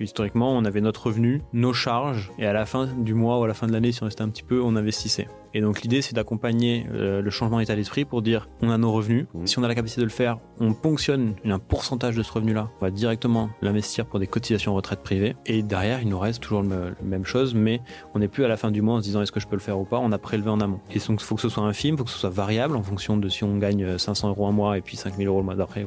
Historiquement, on avait notre revenu, nos charges, et à la fin du mois ou à la fin de l'année, si on restait un petit peu, on investissait. Et donc l'idée, c'est d'accompagner euh, le changement d'état d'esprit pour dire, on a nos revenus, Mmh. si on a la capacité de le faire, on ponctionne un pourcentage de ce revenu-là, on va directement l'investir pour des cotisations retraite privées, et derrière, il nous reste toujours la même chose, mais on n'est plus à la fin du mois en se disant est-ce que je peux le faire ou pas, on a prélevé en amont. Et donc il faut que ce soit infime, il faut que ce soit variable en fonction de si on gagne 500 euros un mois et puis 5000 euros le mois d'après.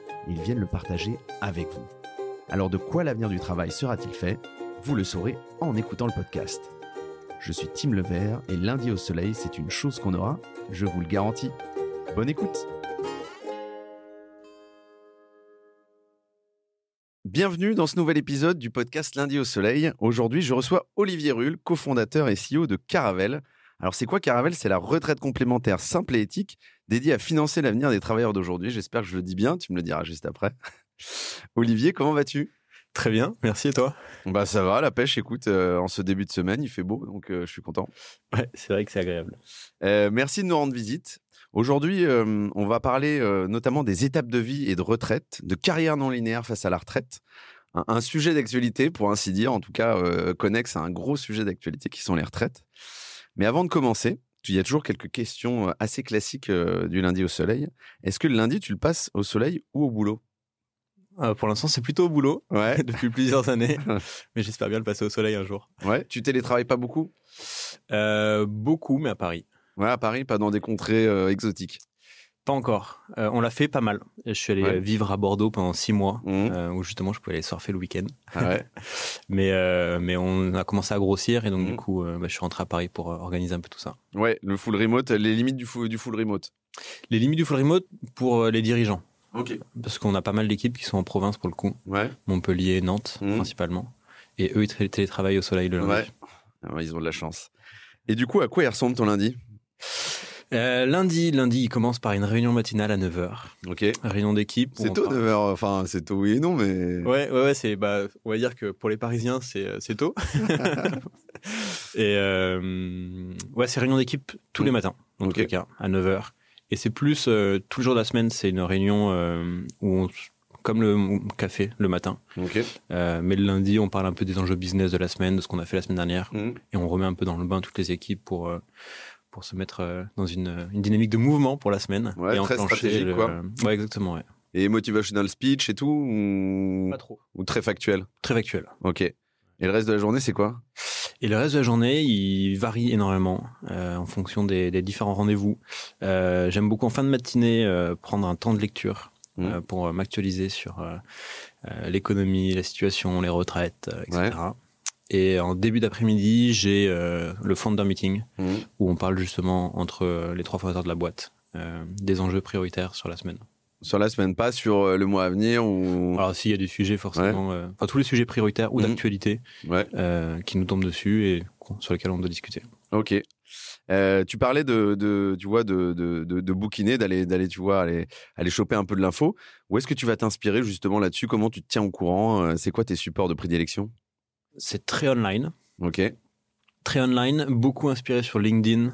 ils viennent le partager avec vous. Alors de quoi l'avenir du travail sera-t-il fait? Vous le saurez en écoutant le podcast. Je suis Tim Levert et lundi au soleil, c'est une chose qu'on aura, je vous le garantis. Bonne écoute Bienvenue dans ce nouvel épisode du podcast Lundi au Soleil. Aujourd'hui, je reçois Olivier Rull, cofondateur et CEO de Caravel. Alors, c'est quoi Caravel C'est la retraite complémentaire simple et éthique dédiée à financer l'avenir des travailleurs d'aujourd'hui. J'espère que je le dis bien, tu me le diras juste après. Olivier, comment vas-tu? Très bien, merci et toi? Bah ça va, la pêche, écoute, euh, en ce début de semaine, il fait beau, donc euh, je suis content. Ouais, c'est vrai que c'est agréable. Euh, merci de nous rendre visite. Aujourd'hui, on va parler notamment des étapes de vie et de retraite, de carrière non linéaire face à la retraite. Un, un sujet d'actualité, pour ainsi dire, en tout cas connexe à un gros sujet d'actualité qui sont les retraites. Mais avant de commencer, il y a toujours quelques questions assez classiques euh, du lundi au soleil. Est-ce que le lundi, tu le passes au soleil ou au boulot? Euh, pour l'instant, c'est plutôt au boulot Ouais. depuis plusieurs années, mais j'espère bien le passer au soleil un jour. Ouais. Tu télétravailles pas beaucoup? Euh, beaucoup, mais à Paris. Ouais, à Paris, pas dans des contrées exotiques. Pas encore. Euh, on l'a fait pas mal. Je suis allé Ouais. vivre à Bordeaux pendant six mois, Mhm. euh, où justement je pouvais aller surfer le week-end. Ah ouais. Mais, euh, mais on a commencé à grossir et donc du coup, euh, bah, je suis rentré à Paris pour euh, organiser un peu tout ça. Ouais, le full remote, les limites du full, du full remote. Les limites du full remote pour euh, les dirigeants, Ok. parce qu'on a pas mal d'équipes qui sont en province pour le coup, Ouais. Montpellier, Nantes Mhm. principalement, et eux ils télé- télétravaillent au soleil le lundi. Ouais. Ah ouais, ils ont de la chance. Et du coup, à quoi il ressemble ton lundi? Euh, lundi, lundi, il commence par une réunion matinale à 9h. Ok. Réunion d'équipe. C'est tôt, parle- 9h. Enfin, c'est tôt, oui et non, mais. Ouais, ouais, ouais, c'est, bah, on va dire que pour les Parisiens, c'est, euh, c'est tôt. et euh, ouais, c'est réunion d'équipe tous les matins, en tout cas, à 9h. Et c'est plus, euh, tout le jour de la semaine, c'est une réunion euh, où on, comme le café le matin. Ok. Euh, mais le lundi, on parle un peu des enjeux business de la semaine, de ce qu'on a fait la semaine dernière. Mhm. Et on remet un peu dans le bain toutes les équipes pour, euh, pour se mettre euh, dans une, une dynamique de mouvement pour la semaine. Ouais, et très enclencher stratégique, le- quoi. Ouais, exactement, ouais. Et motivational speech et tout ou... Pas trop. ou très factuel? Très factuel. Ok. Et le reste de la journée, c'est quoi? Et le reste de la journée, il varie énormément euh, en fonction des, des différents rendez-vous. Euh, J'aime beaucoup en fin de matinée euh, prendre un temps de lecture euh, pour euh, m'actualiser sur euh, euh, l'économie, la situation, les retraites, euh, etc. Et en début d'après-midi, j'ai euh, le founder meeting Mhm. où on parle justement entre euh, les trois fondateurs de la boîte euh, des enjeux prioritaires sur la semaine. Sur la semaine, pas sur euh, le mois à venir ou. Alors s'il y a des sujets forcément, enfin tous les sujets prioritaires ou Mhm. d'actualité Ouais. qui nous tombent dessus et sur lesquels on doit discuter. Ok. Euh, tu parlais de, de, tu vois, de, de, de, bouquiner, d'aller, d'aller, tu vois, aller, aller choper un peu de l'info. Où est-ce que tu vas t'inspirer justement là-dessus? Comment tu te tiens au courant? C'est quoi tes supports de prédilection? C'est très online. Ok. très online, beaucoup inspiré sur LinkedIn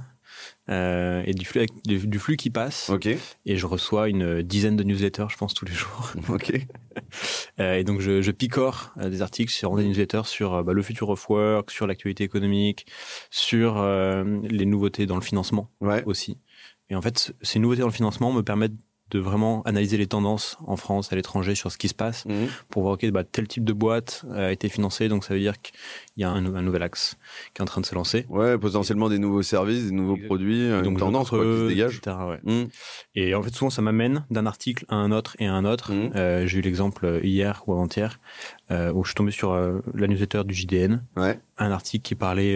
euh, et du flux, du, du flux qui passe. Ok. Et je reçois une dizaine de newsletters, je pense, tous les jours. Ok. Euh, et donc, je, je picore euh, des articles sur des newsletters sur bah, le future of work, sur l'actualité économique, sur les nouveautés dans le financement Ouais. aussi. Et en fait, ces nouveautés dans le financement me permettent de vraiment analyser les tendances en France, à l'étranger, sur ce qui se passe, Mhm. pour voir, ok, bah, tel type de boîte a été financé, donc ça veut dire qu'il y a un, nou- un nouvel axe qui est en train de se lancer. Ouais, potentiellement des nouveaux services, des nouveaux produits, une Donc, je tendance quoi, qui se dégage. etc., ouais. Mhm. Et en fait, souvent, ça m'amène d'un article à un autre et à un autre. Mhm. Euh, J'ai eu l'exemple euh, hier ou avant-hier euh, où je suis tombé sur euh, la newsletter du JDN, Ouais. un article qui parlait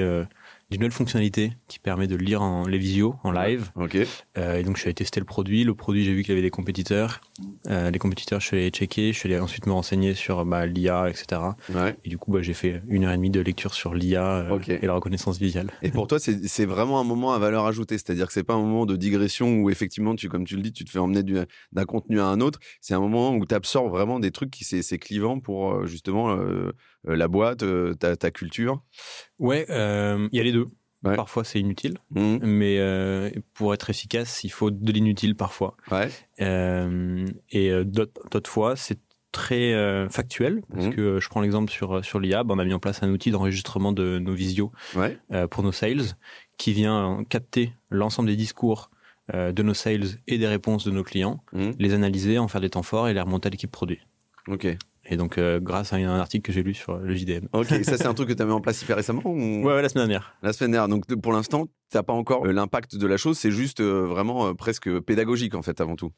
d'une nouvelle fonctionnalité qui permet de lire en, les visios en live. Ok. Euh, et donc, je suis allé tester le produit. Le produit, j'ai vu qu'il y avait des compétiteurs. Euh, les compétiteurs, je suis allé checker. Je suis allé ensuite me renseigner sur bah, l'IA, etc. Ouais. Et du coup, bah, j'ai fait une heure et demie de lecture sur l'IA euh, Ok. et la reconnaissance visuelle. Et pour toi, c'est c'est vraiment un moment à valeur ajoutée. C'est-à-dire que c'est pas un moment de digression où effectivement, tu, comme tu le dis, tu te fais emmener du- d'un contenu à un autre. C'est un moment où tu absorbes vraiment des trucs qui c'est c'est clivant pour justement euh, la boîte, euh, ta, ta culture? Ouais, euh, il y a les deux. Ouais. Parfois, c'est inutile. Mhm. Mais euh, pour être efficace, il faut de l'inutile parfois. Ouais. Euh, et euh, d'autres fois, c'est très euh, factuel. Parce Mhm. que euh, je prends l'exemple sur, sur l'IA, on a mis en place un outil d'enregistrement de nos visios Ouais. euh, pour nos sales qui vient euh, capter l'ensemble des discours euh, de nos sales et des réponses de nos clients, Mhm. les analyser, en faire des temps forts et les remonter à l'équipe produit. Ok. Et donc, euh, grâce à un article que j'ai lu sur le JDM. Ok. ça, c'est un truc que tu as mis en place hyper récemment ou... Ouais, ouais, la semaine dernière. La semaine dernière. Donc, pour l'instant, t'as pas encore euh, l'impact de la chose. C'est juste euh, vraiment presque pédagogique, en fait, avant tout.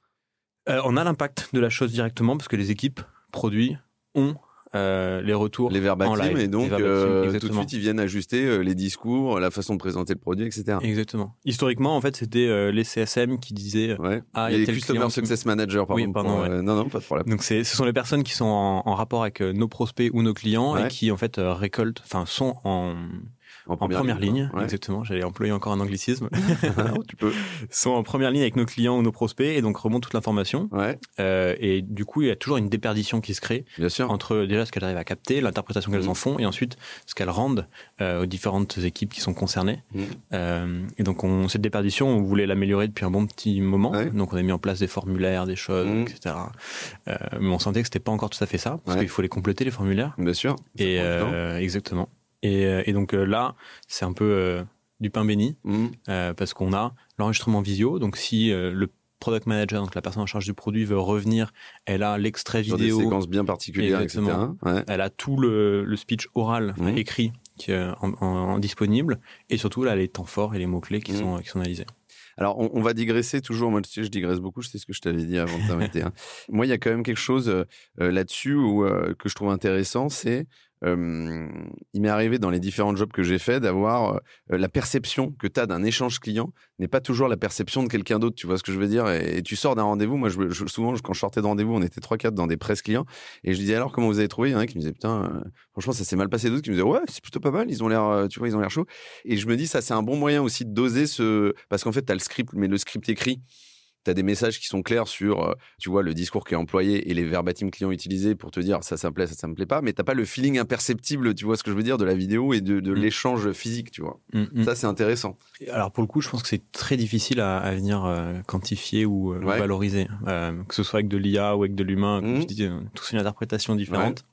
On a l'impact de la chose directement parce que les équipes produits ont euh, les retours Les en live. Et donc, euh, tout de suite, ils viennent ajuster euh, les discours, la façon de présenter le produit, etc. Exactement. Historiquement, en fait, c'était les CSM qui disaient. Ouais. Ah, il y a les Customer Success Manager, pardon. Oui, pardon, pour, ouais. non, non, pas de problème. Donc, c'est, ce sont les personnes qui sont en, en rapport avec nos prospects ou nos clients Ouais. et qui, en fait, récoltent, enfin, sont en, en première, ligne. Ouais. Exactement. J'allais employer encore un anglicisme. tu peux. sont en première ligne avec nos clients ou nos prospects et donc remontent toute l'information. Ouais, Euh, et du coup, il y a toujours une déperdition qui se crée bien sûr. entre déjà ce qu'elles arrivent à capter, l'interprétation qu'elles Mhm. en font, et ensuite ce qu'elles rendent euh, aux différentes équipes qui sont concernées. Mhm. Euh, et donc on, cette déperdition, on voulait l'améliorer depuis un bon petit moment. Ouais. Donc on a mis en place des formulaires, des choses, Mhm. etc. Mais on sentait que c'était pas encore tout à fait ça, parce qu'il faut les compléter les formulaires. Bien sûr. Et exactement. Et, euh, et donc euh, là, c'est un peu euh, du pain béni, euh, parce qu'on a l'enregistrement visio. Donc si le product manager, donc la personne en charge du produit, veut revenir, elle a l'extrait vidéo. des séquences bien particulières, Exactement. etc. Ouais. Elle a tout le, le speech oral Mhm. écrit qui est en, en- en disponible et surtout là les temps forts et les mots clés qui sont qui sont analysés. Alors, on, on va digresser toujours. Moi, tu sais, je digresse beaucoup. Je sais ce que je t'avais dit avant de t'inviter. hein. Moi, il y a quand même quelque chose euh, là-dessus où, euh, que je trouve intéressant. C'est, il m'est arrivé dans les différents jobs que j'ai fait d'avoir la perception que tu as d'un échange client n'est pas toujours la perception de quelqu'un d'autre. Tu vois ce que je veux dire? Et, tu sors d'un rendez-vous. Moi, je, souvent, quand je sortais de rendez-vous, on était 3-4 dans des presses clients. Et je disais alors, comment vous avez trouvé Il y en a qui me disait, putain, franchement, ça s'est mal passé. D'autres qui me disaient, ouais, c'est plutôt pas mal. Ils ont l'air, tu vois, ils ont l'air chauds. Et je me dis, ça, c'est un bon moyen aussi de doser ce. Parce qu'en fait, tu as le script, mais le script écrit, tu as des messages qui sont clairs sur, euh, tu vois, le discours qui est employé et les verbatim clients utilisés pour te dire ça, ça me plaît, ça, ça me plaît pas. Mais t'as pas le feeling imperceptible, tu vois ce que je veux dire, de la vidéo et de, de Mm. l'échange physique, tu vois. Mhm. Ça, c'est intéressant. Alors pour le coup, je pense que c'est très difficile à, à venir euh, quantifier ou euh, Ouais. valoriser, Euh, que ce soit avec de l'IA ou avec de l'humain. Comme Mhm. je disais, tous une interprétation différente.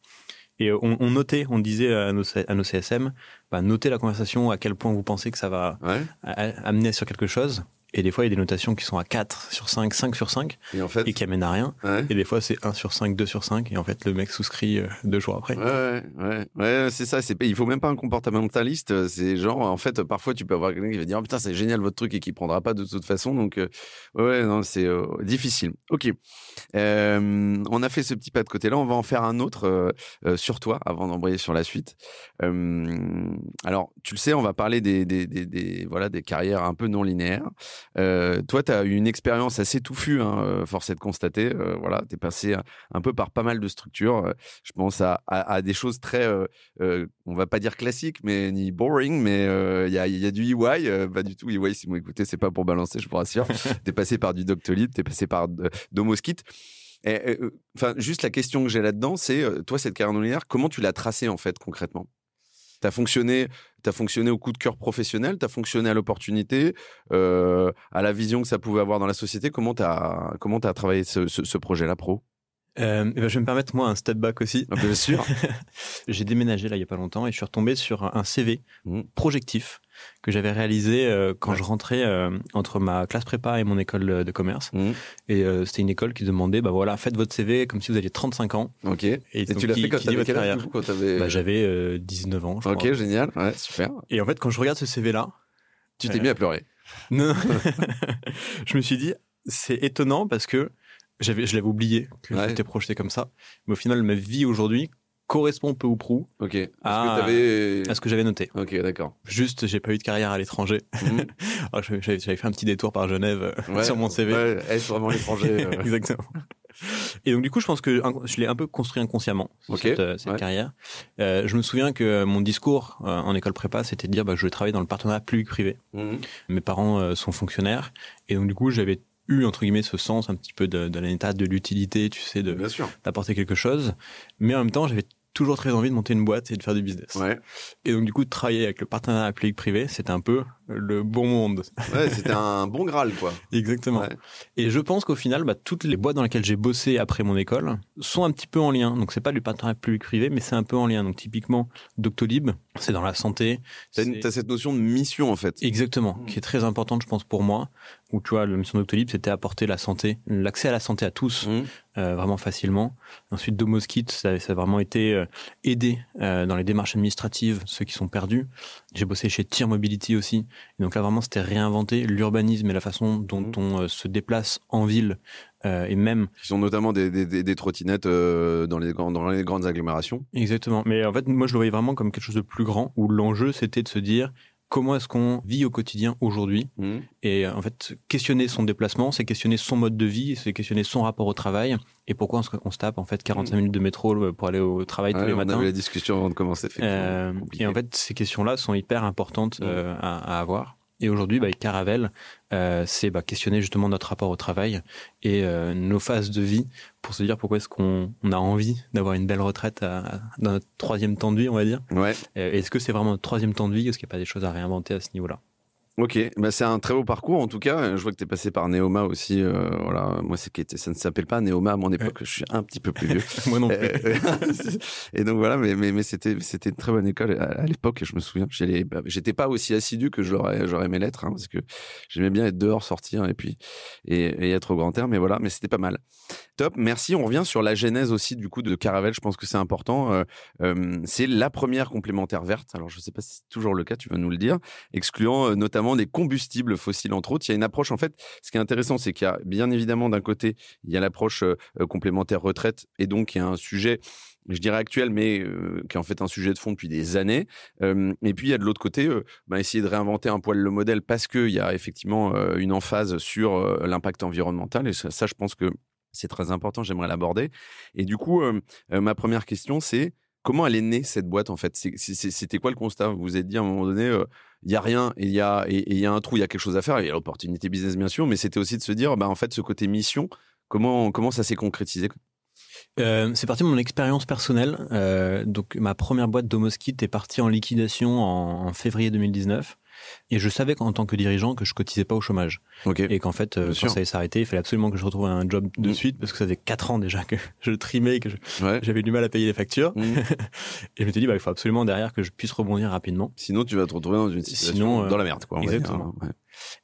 Et on, on notait, on disait à nos, à nos CSM, bah, notez la conversation, à quel point vous pensez que ça va Ouais. amener sur quelque chose. Et des fois, il y a des notations qui sont à 4 sur 5, 5 sur 5, Et en fait. et qui amènent à rien. Ouais. Et des fois, c'est 1 sur 5, 2 sur 5, et en fait, le mec souscrit euh, deux jours après. Ouais, ouais, ouais, c'est ça. C'est, il faut même pas un comportementaliste. C'est genre, en fait, parfois, tu peux avoir quelqu'un qui va dire, oh, putain, c'est génial votre truc et qui prendra pas de toute façon. Donc, euh, ouais, non, c'est euh, difficile. Ok. Euh, on a fait ce petit pas de côté-là. On va en faire un autre euh, euh, sur toi avant d'embrayer sur la suite. Euh, alors, tu le sais, on va parler des, des, des, des- voilà, des carrières un peu non linéaires. Euh, toi, tu as eu une expérience assez touffue, hein, euh, force est de constater. Euh, voilà, tu es passé un, peu par pas mal de structures. Je pense à, à, à des choses très, euh, on va pas dire classiques, mais ni boring, mais il y, a, y a du EY, pas du tout EY, si vous écoutez, c'est pas pour balancer, je vous rassure. t'es passé par du Doctolib, t'es passé par Domoskit. Enfin, juste la question que j'ai là-dedans, c'est toi, cette carrière non linéaire, comment tu l'as tracée en fait concrètement? T'as fonctionné, as fonctionné au coup de cœur professionnel, t'as fonctionné à l'opportunité, euh, à la vision que ça pouvait avoir dans la société. Comment t'as comment t'as travaillé ce, ce, ce projet-là pro? Euh, eh ben, je vais me permettre, moi, un step back aussi. Ah, Bien sûr. J'ai déménagé là il y a pas longtemps et je suis retombé sur un- CV Mhm. projectif que j'avais réalisé euh, quand Ouais. je rentrais euh, entre ma classe prépa et mon école de, de commerce. Mhm. Et euh, c'était une école qui demandait, bah voilà, faites votre CV comme si vous aviez 35 ans. Ok. Et, Et, donc, tu l'as fait quand t'avais quel âge quand t'avais- Bah, J'avais euh, 19 ans, je Ok, crois. génial. Ouais, super. Et en fait, quand je regarde ce CV-là, Tu t'es Euh, mis à pleurer. non, je me suis dit, c'est étonnant parce que j'avais, je l'avais oublié que Ouais. j'étais projeté comme ça. Mais au final, ma vie aujourd'hui correspond peu ou prou Ok. Ah. que à ce que j'avais noté. Ok, d'accord. Juste, j'ai pas eu de carrière à l'étranger. Alors, J'avais fait un petit détour par Genève euh, Ouais, sur mon CV. Ouais, être vraiment l'étranger. euh, Exactement. Et donc du coup, je pense que je l'ai un peu construit inconsciemment cette, euh, cette ouais. carrière. Euh, je me souviens que mon discours euh, en école prépa, c'était de dire bah, je vais travailler dans le partenariat public-privé. mhm. Mes parents sont fonctionnaires et donc du coup, j'avais eu entre guillemets ce sens un petit peu de, de l'état de l'utilité, tu sais, de d'apporter quelque chose. Mais en même temps, j'avais toujours très envie de monter une boîte et de faire du business. Ouais. Et donc du coup, de travailler avec le partenariat public-privé, c'était un peu le bon monde. Ouais, c'était un bon Graal, quoi. Exactement. Ouais. Et je pense qu'au final, bah, toutes les boîtes dans lesquelles j'ai bossé après mon école sont un petit peu en lien. Donc c'est pas du partenariat public-privé, mais c'est un peu en lien. Donc typiquement, Doctolib, c'est dans la santé. T'as, une- t'as cette notion de mission, en fait. Exactement, Mm. qui est très importante, je pense, pour moi. Où tu vois, la mission Doctolib, c'était apporter la santé, l'accès à la santé à tous, Mhm. Euh, vraiment facilement. Ensuite, Domoskit, ça, ça a vraiment été euh, aider euh, dans les démarches administratives, ceux qui sont perdus. J'ai bossé chez Tier Mobility aussi. Et donc là, vraiment, c'était réinventer l'urbanisme et la façon dont Mhm. on euh, se déplace en ville. euh, et même, Qui sont notamment des, des, des, des trottinettes dans, les, dans les grandes agglomérations. exactement. Mais en fait, moi, je le voyais vraiment comme quelque chose de plus grand, où l'enjeu, c'était de se dire comment est-ce qu'on vit au quotidien aujourd'hui Mhm. Et euh, en fait, questionner son déplacement, c'est questionner son mode de vie, c'est questionner son rapport au travail et pourquoi on se, on se tape en fait 45 minutes de métro euh, pour aller au travail tous les on matins. avait la discussion avant de commencer. Euh, et en fait, ces questions-là sont hyper importantes Mm. euh, à, à avoir. Et aujourd'hui, bah, avec Caravel, euh, c'est bah, questionner justement notre rapport au travail et euh, nos phases de vie pour se dire pourquoi est-ce qu'on on a envie d'avoir une belle retraite à- à- dans notre troisième temps de vie, on va dire. Ouais. Euh, Est-ce que c'est vraiment notre troisième temps de vie? Est-ce qu'il n'y a pas des choses à réinventer à ce niveau-là? Ok, bah c'est un très beau parcours en tout cas. Je vois que tu es passé par Neoma aussi. euh, voilà, moi c'est qui était, ça ne s'appelle pas Neoma à mon époque. Je suis un petit peu plus vieux. Moi non plus. Euh, et donc voilà, mais mais, mais c'était c'était une très bonne école à, à l'époque. Je me souviens, bah, j'étais pas aussi assidu que j'aurais j'aurais aimé l'être hein, parce que j'aimais bien être dehors, sortir et puis et, et être au grand air. Mais voilà, mais c'était pas mal. Top, merci. On revient sur la genèse aussi du coup de Caravelle. Je pense que c'est important. Euh, euh, c'est la première complémentaire verte. Alors je sais pas si c'est toujours le cas. Tu vas nous le dire excluant euh, des combustibles fossiles entre autres. Il y a une approche en fait. Ce qui est intéressant, c'est qu'il y a bien évidemment d'un côté il y a l'approche euh, euh, complémentaire retraite et donc il y a un sujet je dirais actuel, mais euh, qui est en fait un sujet de fond depuis des années. Et puis il y a de l'autre côté, bah, essayer de réinventer un poil le modèle parce qu'il y a effectivement une emphase sur l'impact environnemental. Et ça, je pense que c'est très important, j'aimerais l'aborder. Et du coup, ma première question, c'est comment elle est née cette boîte en fait? C'était quoi le constat? Vous vous êtes dit à un moment donné, il y a rien il y a il y a un trou, il y a quelque chose à faire. Il y a l'opportunité business bien sûr, mais c'était aussi de se dire, bah en fait, ce côté mission, comment comment ça s'est concrétisé? C'est parti de mon expérience personnelle. Donc ma première boîte Domoskit est partie en liquidation en février 2019. Et je savais qu'en tant que dirigeant que je cotisais pas au chômage. Et qu'en fait, euh, quand sûr. ça allait s'arrêter, il fallait absolument que je retrouve un job de Mm. suite parce que ça faisait quatre ans déjà que je trimais, que Ouais. j'avais du mal à payer les factures. Mmh. Et je m'étais dit, bah, il faut absolument derrière que je puisse rebondir rapidement. Sinon, tu vas te retrouver dans une situation Sinon, euh, dans la merde, quoi. on va exactement. dire, hein. ouais.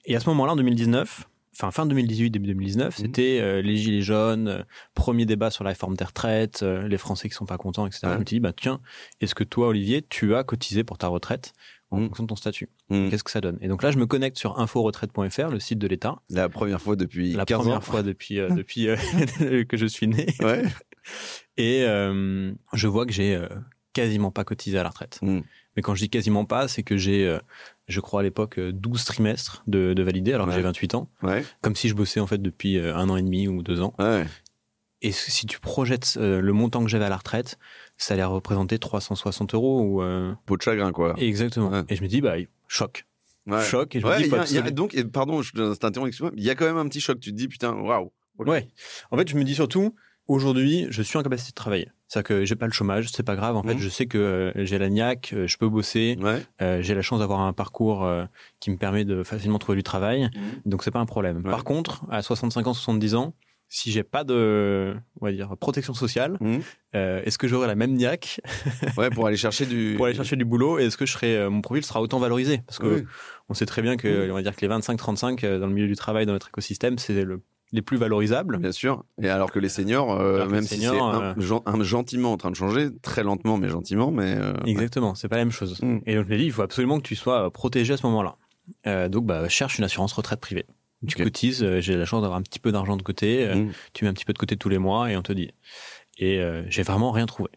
Et à ce moment-là, en 2019, enfin fin 2018, début 2019, Mhm. c'était euh, les gilets jaunes, euh, premier débat sur la réforme des retraites, euh, les Français qui sont pas contents, etc. Ouais. Je me suis dit, bah tiens, est-ce que toi, Olivier, tu as cotisé pour ta retraite? En Mhm. fonction de ton statut Mhm. Qu'est-ce que ça donne? Et donc là, je me connecte sur inforetraite.fr, le site de l'État, La première fois depuis la 15 première ans. fois depuis euh, depuis euh, que je suis né, Ouais. et euh, je vois que j'ai quasiment pas cotisé à la retraite. Mhm. Mais quand je dis quasiment pas, c'est que j'ai, je crois à l'époque, euh, 12 trimestres de, de validés, alors que Ouais. j'ai 28 ans. Ouais. comme si je bossais en fait depuis un an et demi ou deux ans. Ouais. Et si tu projettes euh, le montant que j'avais à la retraite, ça allait représenter 360 euros ou euh, Peau de chagrin, quoi. exactement. Ouais. Et je me dis bah choc, Ouais. choc. Et je me Ouais, dis il y a- y a- donc, et pardon, je t'interromps, excuse-moi, il y a quand même un petit choc. Tu te dis, putain, waouh. Ok. Ouais. En fait, je me dis surtout aujourd'hui, je suis en capacité de travailler. C'est-à-dire que j'ai pas le chômage, c'est pas grave. En fait, Mhm. je sais que euh, j'ai la niaque, euh, je peux bosser. Ouais. Euh, j'ai la chance d'avoir un parcours qui me permet de facilement trouver du travail. Donc c'est pas un problème. Ouais. Par contre, à 65 ans, 70 ans, si j'ai pas de, on va dire, protection sociale, Mhm. euh, est-ce que j'aurai la même niaque Ouais, pour aller chercher du. pour aller chercher du boulot et est-ce que je serai, euh, mon profil sera autant valorisé Parce que Oui. on sait très bien que, Mhm. on va dire que les 25-35 euh, dans le milieu du travail, dans notre écosystème, c'est le, les plus valorisables. Bien sûr. Et alors que les seniors, euh, que même les si seniors, c'est euh, un- gen- un- gentiment en train de changer, très lentement mais gentiment, mais. euh, Exactement, c'est pas la même chose. Mhm. Et donc je me dis, il faut absolument que tu sois protégé à ce moment-là. Donc bah, cherche une assurance retraite privée. Tu Ok. cotises, euh, j'ai la chance d'avoir un petit peu d'argent de côté, euh, Mhm. tu mets un petit peu de côté tous les mois et on te dit. Et euh, j'ai vraiment rien trouvé.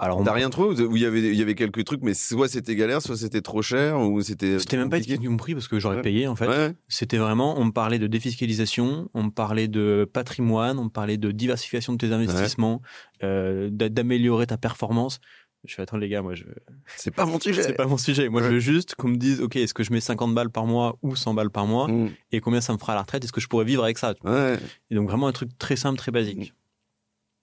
Alors, on- T'as rien trouvé ou il y avait il y avait quelques trucs, mais soit c'était galère, soit c'était trop cher, ou c'était. c'était même pas compliqué été compris parce que j'aurais Ouais. payé en fait. Ouais. C'était vraiment, on me parlait de défiscalisation, on me parlait de patrimoine, on me parlait de diversification de tes investissements, euh, d'a- d'améliorer ta performance. Je fais attends les gars, moi je C'est pas mon sujet. c'est pas mon sujet. Moi Ouais. je veux juste qu'on me dise OK, est-ce que je mets 50 balles par mois ou 100 balles par mois Mm. et combien ça me fera à la retraite? Est-ce que je pourrais vivre avec ça Ouais. Et donc vraiment un truc très simple, très basique. Mm.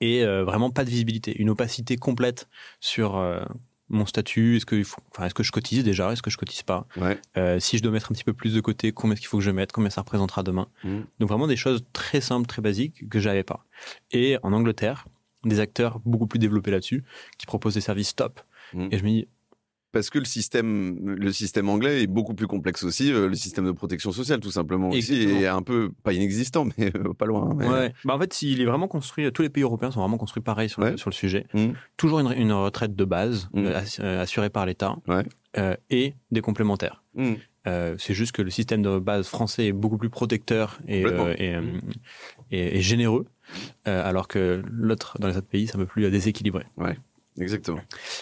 Et euh, vraiment pas de visibilité, une opacité complète sur euh, mon statut. Est-ce que, il faut- enfin, est-ce que je cotise déjà? Est-ce que je cotise pas? Ouais. Euh, Si je dois mettre un petit peu plus de côté, combien est-ce qu'il faut que je mette? Combien ça représentera demain? Mm. Donc vraiment des choses très simples, très basiques que j'avais pas. Et en Angleterre, des acteurs beaucoup plus développés là-dessus qui proposent des services top. Mm. Et je me dis, Parce que le système, le système anglais est beaucoup plus complexe aussi. euh, le système de protection sociale, tout simplement, aussi, Exactement. est un peu pas inexistant, mais euh, pas loin. mais- ouais. Bah, en fait, il est vraiment construit. Tous les pays européens sont vraiment construits pareil sur, le, Ouais. sur le sujet. Mm. Toujours une, une retraite de base Mm. euh, ass- assurée par l'État Ouais. euh, et des complémentaires. Euh, c'est juste que le système de base français est beaucoup plus protecteur et, et- et généreux, euh, alors que l'autre, dans les autres pays, c'est un peu plus euh, déséquilibré. Exactement.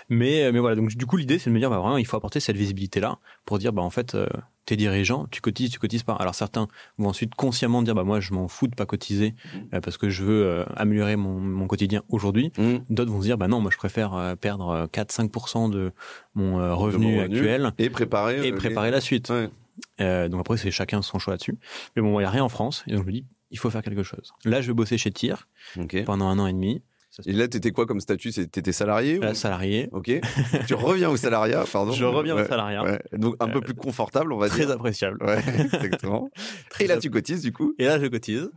Mais, euh, mais voilà, donc du coup, l'idée, c'est de me dire, bah, vraiment, il faut apporter cette visibilité-là pour dire, bah, en fait, euh, t'es dirigeant, tu cotises, tu cotises pas. Alors certains vont ensuite consciemment dire, bah, moi, je m'en fous de pas cotiser euh, parce que je veux euh, améliorer mon, mon quotidien aujourd'hui. Mm. D'autres vont se dire, bah non, moi, je préfère perdre euh, 4-5% de mon revenu mon revenu. actuel Et préparer. et préparer la suite. Ouais. Donc après, c'est chacun son choix là-dessus. Mais bon, il n'y a rien en France. Et donc, je me dis, il faut faire quelque chose. Là, je vais bosser chez TIR pendant un an et demi. Et là, t'étais quoi comme statut? T'étais salarié ou- passe salarié. Ok. tu reviens au salariat, pardon. Je reviens Ouais, au salariat. ouais. Donc un peu Euh, plus confortable, on va Très dire. appréciable. Ouais, exactement. Très Et là, tu cotises du coup? Et là, je cotise.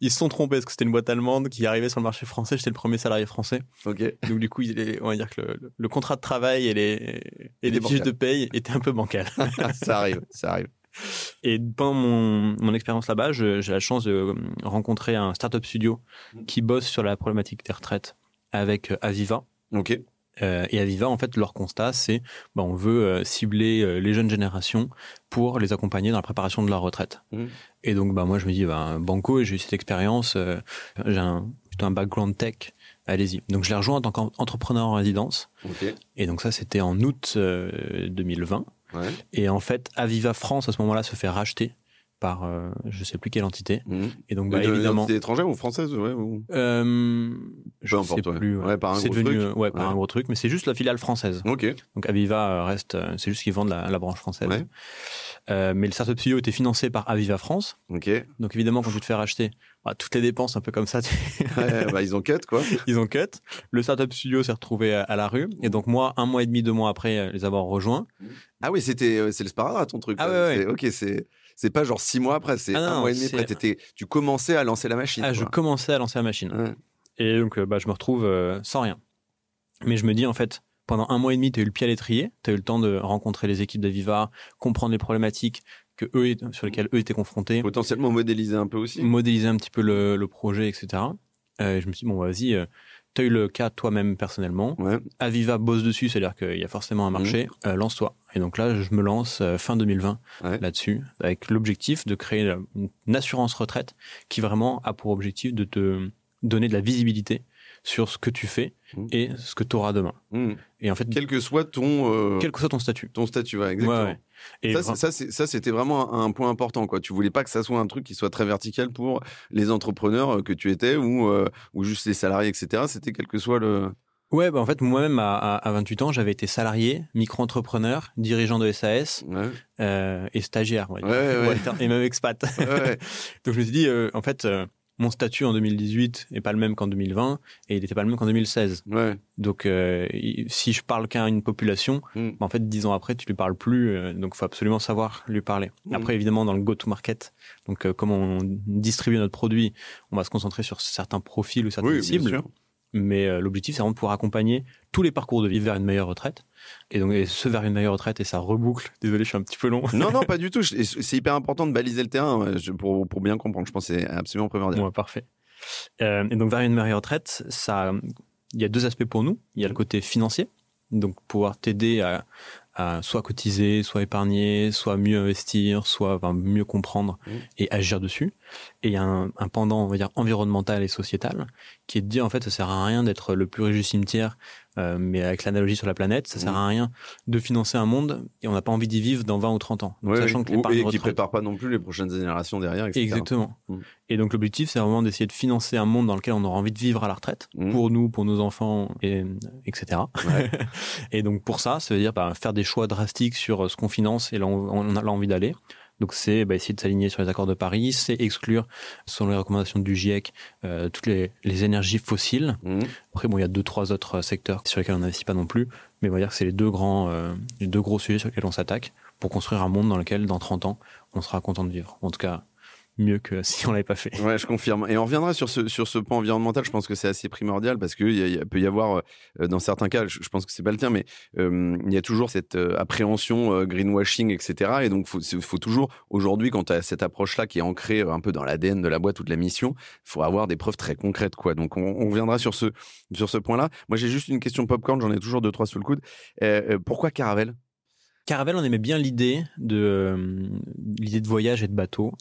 Ils se sont trompés parce que c'était une boîte allemande qui arrivait sur le marché français. J'étais le premier salarié français. Ok. Donc, du coup, on va dire que le, le contrat de travail et les, et les fiches de paye étaient un peu bancales. ça arrive, ça arrive. Et pendant mon, mon expérience là-bas, j'ai la chance de euh, rencontrer un startup studio qui bosse sur la problématique des retraites avec euh, Aviva. Ok. Euh, et Aviva, en fait, leur constat, c'est bah, on veut euh, cibler euh, les jeunes générations pour les accompagner dans la préparation de leur retraite. Mhm. Et donc, bah, moi, je me dis, bah, banco, j'ai eu cette expérience, j'ai un, plutôt un background tech, allez-y. Donc, je l'ai rejoint en tant qu'entrepreneur en résidence. Ok. Et donc, ça, c'était en août euh, 2020. Et en fait, Aviva France, à ce moment-là, se fait racheter par euh, je sais plus quelle entité. Mhm. Et donc, bah, évidemment. entité étrangère ou française ouais, ou... Euh, je sais importe, plus. Ouais, par un c'est gros devenu, truc. euh, ouais, par Ouais. un gros truc, mais c'est juste la filiale française. Ok. Donc Aviva euh, reste, euh, c'est juste qu'ils vendent la, la branche française. Euh, mais le startup studio était financé par Aviva France. Ok. Donc évidemment, quand tu te fais racheter, bah, toutes les dépenses un peu comme ça, tu- Ouais, bah, ils ont cut quoi. ils ont cut. Le startup studio s'est retrouvé à, à la rue. Et donc moi, un mois et demi, deux mois après euh, les avoir rejoints, Ah oui, c'était euh, c'est le sparadrap ton truc. Ah ouais, Ok, c'est c'est pas genre six mois après, c'est Ah non, un mois et demi après. T'étais- Tu commençais à lancer la machine. ah, je commençais à lancer la machine. Ouais. Et donc, euh, bah, je me retrouve euh, sans rien. Mais je me dis, en fait, pendant un mois et demi, tu as eu le pied à l'étrier, tu as eu le temps de rencontrer les équipes d'Aviva, comprendre les problématiques que eux, sur lesquelles eux étaient confrontés, Potentiellement modéliser un peu aussi. modéliser un petit peu le, le projet, etc. Euh, et je me suis dit, bon, vas-y, tu as eu le cas toi-même personnellement. Ouais. Aviva bosse dessus, c'est-à-dire qu'il y a forcément un marché, euh, lance-toi. Et donc là, je me lance euh, fin 2020 Ouais. là-dessus, avec l'objectif de créer une assurance retraite qui vraiment a pour objectif de te donner de la visibilité sur ce que tu fais Mhm. et ce que tu auras demain. Mhm. Et en fait, Quel que soit ton euh, quel que soit ton statut. ton statut, ouais, exactement. Ouais, ouais. Et Ça, vra- ça, c'était vraiment un, un point important. Quoi. Tu voulais pas que ça soit un truc qui soit très vertical pour les entrepreneurs euh, que tu étais ou, euh, ou juste les salariés, etc. C'était quel que soit le. Ouais, bah en fait, moi-même, à, à- à 28 ans, j'avais été salarié, micro-entrepreneur, dirigeant de SAS Ouais, euh, et stagiaire. Ouais, ouais, Et même expat. Donc je me suis dit, euh, en fait, euh, mon statut en 2018 est pas le même qu'en 2020 et il était pas le même qu'en 2016. ouais. Donc euh, si je parle qu'à une population, Mm. bah, en fait dix ans après tu lui parles plus, euh, donc faut absolument savoir lui parler. Mm. Après évidemment dans le go-to-market, donc euh, comment on distribue notre produit, on va se concentrer sur certains profils ou certaines Oui, bien cibles. sûr. Mais euh, l'objectif c'est vraiment de pouvoir accompagner tous les parcours de vie vers une meilleure retraite. Et donc et ce vers une meilleure retraite et ça reboucle. Désolé, je suis un petit peu long. Non, non, pas du tout. C'est hyper important de baliser le terrain pour, pour bien comprendre. Je pense que c'est absolument primordial. Ouais, parfait. Euh, et donc vers une meilleure retraite, ça, il y a deux aspects pour nous. Il y a le côté financier, donc pouvoir t'aider à, à soit cotiser, soit épargner, soit mieux investir, soit enfin, mieux comprendre Mhm. et agir dessus. Et il y a un, un pendant, on va dire environnemental et sociétal, qui est de dire en fait, ça sert à rien d'être le plus riche du cimetière euh, mais avec l'analogie sur la planète, ça sert à rien de financer un monde et on n'a pas envie d'y vivre dans 20 ou 30 ans. sachant que et qui prépare pas non plus les prochaines générations derrière, etc. Exactement. Mm. Et donc l'objectif, c'est vraiment d'essayer de financer un monde dans lequel on aura envie de vivre à la retraite, mm. pour nous, pour nos enfants, et, etc. et donc pour ça, ça veut dire bah, faire des choix drastiques sur ce qu'on finance et là on a envie d'aller. Donc c'est bah, essayer de s'aligner sur les accords de Paris, c'est exclure, selon les recommandations du GIEC, euh, toutes les, énergies fossiles. Mmh. Après, bon, il y a deux, trois autres secteurs sur lesquels on n'investit pas non plus, mais on va dire que c'est les deux grands, euh, les deux gros sujets sur lesquels on s'attaque pour construire un monde dans lequel, dans 30 ans, on sera content de vivre. En tout cas, mieux que si on l'avait pas fait. Ouais, je confirme. Et on reviendra sur ce, sur ce point environnemental. Je pense que c'est assez primordial parce qu'il y, peut y avoir, euh, dans certains cas, je, pense que c'est pas le tien, mais euh, il y a toujours cette euh, appréhension greenwashing, etc. Et donc, il faut, toujours, aujourd'hui, quand tu as cette approche-là qui est ancrée un peu dans l'ADN de la boîte ou de la mission, il faut avoir des preuves très concrètes. quoi. Donc, on, reviendra sur ce, sur ce point-là. Moi, j'ai juste une question popcorn, j'en ai toujours deux, trois sous le coude. pourquoi Caravelle? Caravelle, on aimait bien l'idée de euh, l'idée de voyage et de bateau,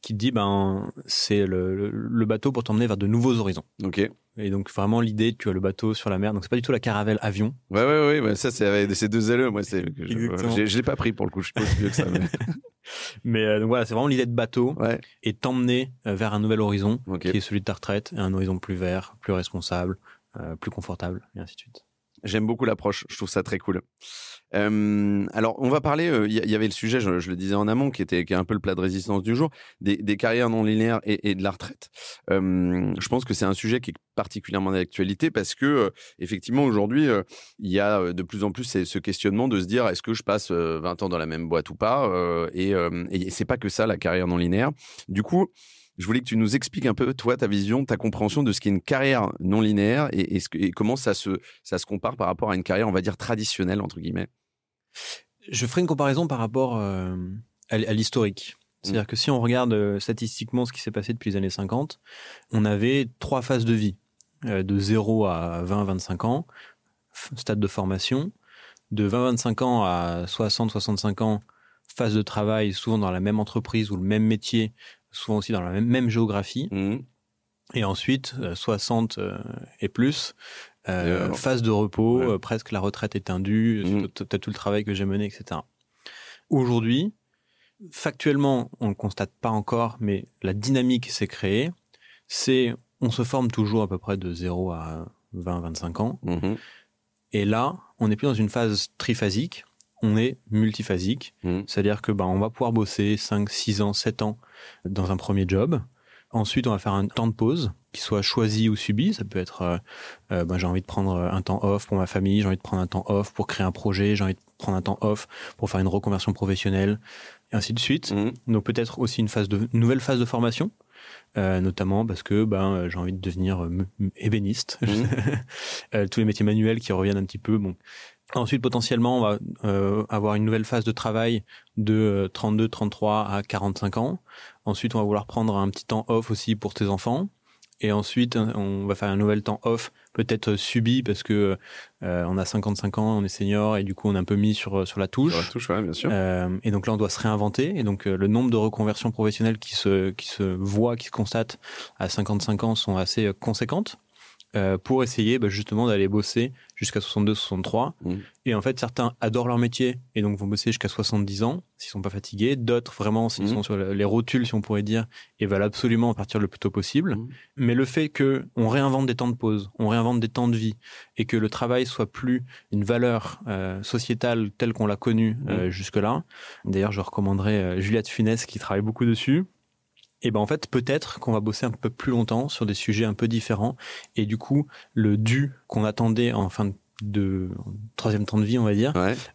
qui dit ben c'est le, bateau pour t'emmener vers de nouveaux horizons. Ok. Et donc vraiment l'idée, tu as le bateau sur la mer, donc c'est pas du tout la caravelle avion. Ouais ouais ouais, ça c'est ces deux ailes, moi c'est je, je l'ai pas pris pour le coup, je pense mieux que ça. Mais, euh, donc voilà, c'est vraiment l'idée de bateau et t'emmener euh, vers un nouvel horizon qui est celui de ta retraite, et un horizon plus vert, plus responsable, plus confortable et ainsi de suite. J'aime beaucoup l'approche, je trouve ça très cool. Alors, on va parler, il y, avait le sujet, je, le disais en amont, qui était est un peu le plat de résistance du jour, des, carrières non linéaires et, de la retraite. Je pense que c'est un sujet qui est particulièrement d'actualité parce que, effectivement, aujourd'hui, il y a de plus en plus ce questionnement de se dire est-ce que je passe 20 ans dans la même boîte ou pas Et, c'est pas que ça, la carrière non linéaire. Du coup, je voulais que tu nous expliques un peu, toi, ta vision, ta compréhension de ce qu'est une carrière non linéaire et, comment ça se compare par rapport à une carrière, on va dire, traditionnelle, entre guillemets. Je ferai une comparaison par rapport euh, à, l'historique. C'est-à-dire mmh. que si on regarde euh, statistiquement ce qui s'est passé depuis les années 50, on avait trois phases de vie. Euh, de 0 à 20-25 ans, stade de formation. De 20-25 ans à 60-65 ans, phase de travail, souvent dans la même entreprise ou le même métier, souvent aussi dans la même, géographie. Mmh. Et ensuite, 60 euh, euh, et plus, euh, phase de repos, presque la retraite éteindue, mmh. tu as tout le travail que j'ai mené, etc. Aujourd'hui, factuellement, on ne le constate pas encore, mais la dynamique s'est créée. C'est, on se forme toujours à peu près de 0 à 20-25 ans. Mmh. Et là, on n'est plus dans une phase triphasique, on est multiphasique. C'est-à-dire que bah, on va pouvoir bosser 5, 6 ans, 7 ans dans un premier job. Ensuite, on va faire un temps de pause qui soit choisi ou subi. Ça peut être, euh, euh, ben, j'ai envie de prendre un temps off pour ma famille, j'ai envie de prendre un temps off pour créer un projet, j'ai envie de prendre un temps off pour faire une reconversion professionnelle, et ainsi de suite. Mmh. Donc peut-être aussi une phase de nouvelle phase de formation. Euh, notamment parce que ben j'ai envie de devenir ébéniste. Mmh. tous les métiers manuels qui reviennent un petit peu. Bon, Ensuite, potentiellement, on va euh, avoir une nouvelle phase de travail de 32, 33 à 45 ans. Ensuite, on va vouloir prendre un petit temps off aussi pour tes enfants. Et ensuite, on va faire un nouvel temps off, peut-être subi parce que euh, on a 55 ans, on est senior et du coup on est un peu mis sur sur la touche. Sur la touche, ouais, bien sûr. Euh, et donc là, on doit se réinventer. Et donc le nombre de reconversions professionnelles qui se qui se voient, qui se constatent à 55 ans sont assez conséquentes. Euh, pour essayer bah, justement d'aller bosser jusqu'à 62-63. Mmh. Et en fait, certains adorent leur métier et donc vont bosser jusqu'à 70 ans s'ils sont pas fatigués. D'autres, vraiment, s'ils mmh. sont sur les rotules, si on pourrait dire, et veulent absolument partir le plus tôt possible. Mmh. Mais le fait que on réinvente des temps de pause, on réinvente des temps de vie et que le travail soit plus une valeur euh, sociétale telle qu'on l'a connue euh, jusque-là. D'ailleurs, je recommanderais Juliette Funès qui travaille beaucoup dessus et ben en fait peut-être qu'on va bosser un peu plus longtemps sur des sujets un peu différents. Et du coup le dû qu'on attendait en fin de troisième temps de vie on va dire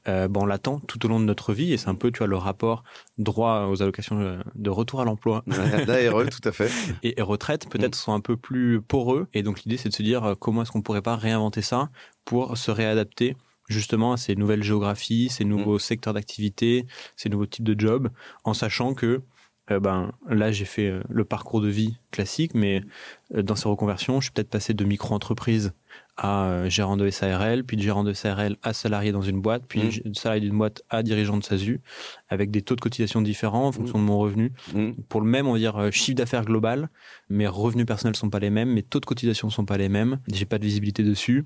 euh, ben on l'attend tout au long de notre vie. Et c'est un peu tu vois le rapport droit aux allocations de retour à l'emploi. Ouais, tout à fait. Et, retraite peut-être mm. sont un peu plus poreux. Et donc l'idée c'est de se dire euh, comment est-ce qu'on pourrait pas réinventer ça pour se réadapter justement à ces nouvelles géographies, ces nouveaux mm. secteurs d'activité, ces nouveaux types de jobs, en sachant que euh, ben, là, j'ai fait euh, le parcours de vie classique, mais euh, dans ces reconversions, je suis peut-être passé de micro-entreprise à gérant de SARL, puis de gérant de SARL à salarié dans une boîte, puis de mmh. salarié d'une boîte à dirigeant de SASU, avec des taux de cotisation différents en fonction de mon revenu. Mmh. Pour le même, on va dire, chiffre d'affaires global, mes revenus personnels sont pas les mêmes, mes taux de cotisation sont pas les mêmes, j'ai pas de visibilité dessus.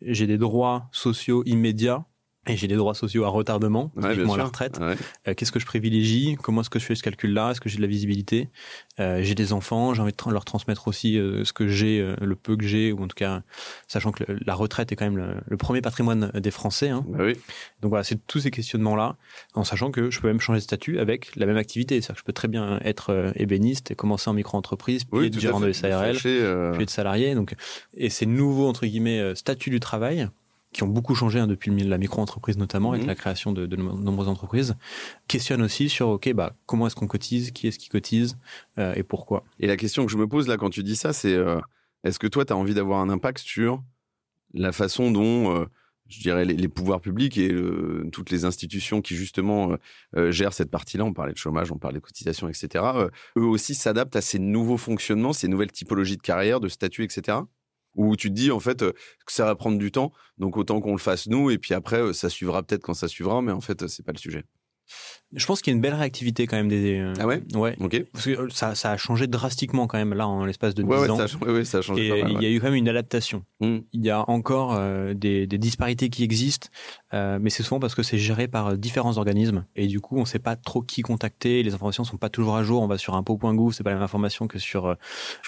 j'ai des droits sociaux immédiats et j'ai des droits sociaux à retardement, Ouais, typiquement à la retraite. Ouais. Euh, Qu'est-ce que je privilégie? Comment est-ce que je fais ce calcul-là? Est-ce que j'ai de la visibilité? Euh, J'ai des enfants, j'ai envie de tra- leur transmettre aussi euh, ce que j'ai, euh, le peu que j'ai, ou en tout cas, sachant que le- la retraite est quand même le, le premier patrimoine des Français. hein. Bah oui. Donc voilà, c'est tous ces questionnements-là, en sachant que je peux même changer de statut avec la même activité. C'est-à-dire que je peux très bien être ébéniste et commencer en micro-entreprise, puis Oui, être gérant de SARL, puis être salarié. Donc, et ces nouveaux, entre guillemets, statuts du travail, qui ont beaucoup changé hein, depuis la micro-entreprise notamment, avec Mhm. la création de, de nom- nombreuses entreprises, questionnent aussi sur, OK, bah, comment est-ce qu'on cotise, qui est-ce qui cotise, euh, et pourquoi? Et la question que je me pose là quand tu dis ça, c'est euh, est-ce que toi, tu as envie d'avoir un impact sur la façon dont, euh, je dirais, les, les pouvoirs publics et toutes les institutions qui justement gèrent cette partie-là, on parlait de chômage, on parlait de cotisation, etc., eux aussi s'adaptent à ces nouveaux fonctionnements, ces nouvelles typologies de carrière, de statut, etc. Où tu te dis en fait euh, que ça va prendre du temps, donc autant qu'on le fasse nous, et puis après euh, ça suivra peut-être quand ça suivra, mais en fait euh, c'est pas le sujet. Je pense qu'il y a une belle réactivité quand même des... euh, Ah ouais Ouais. Ok. Parce que ça, ça a changé drastiquement quand même là en l'espace de 10 Ouais, ouais, ans. ça, a- ouais, ouais, ça a changé Et pas mal. il y a eu quand même une adaptation. Mm. Il y a encore euh, des, des disparités qui existent, euh, mais c'est souvent parce que c'est géré par différents organismes. Et du coup, on ne sait pas trop qui contacter. Les informations sont pas toujours à jour. On va sur impôt.gouv, c'est pas la même information que sur euh,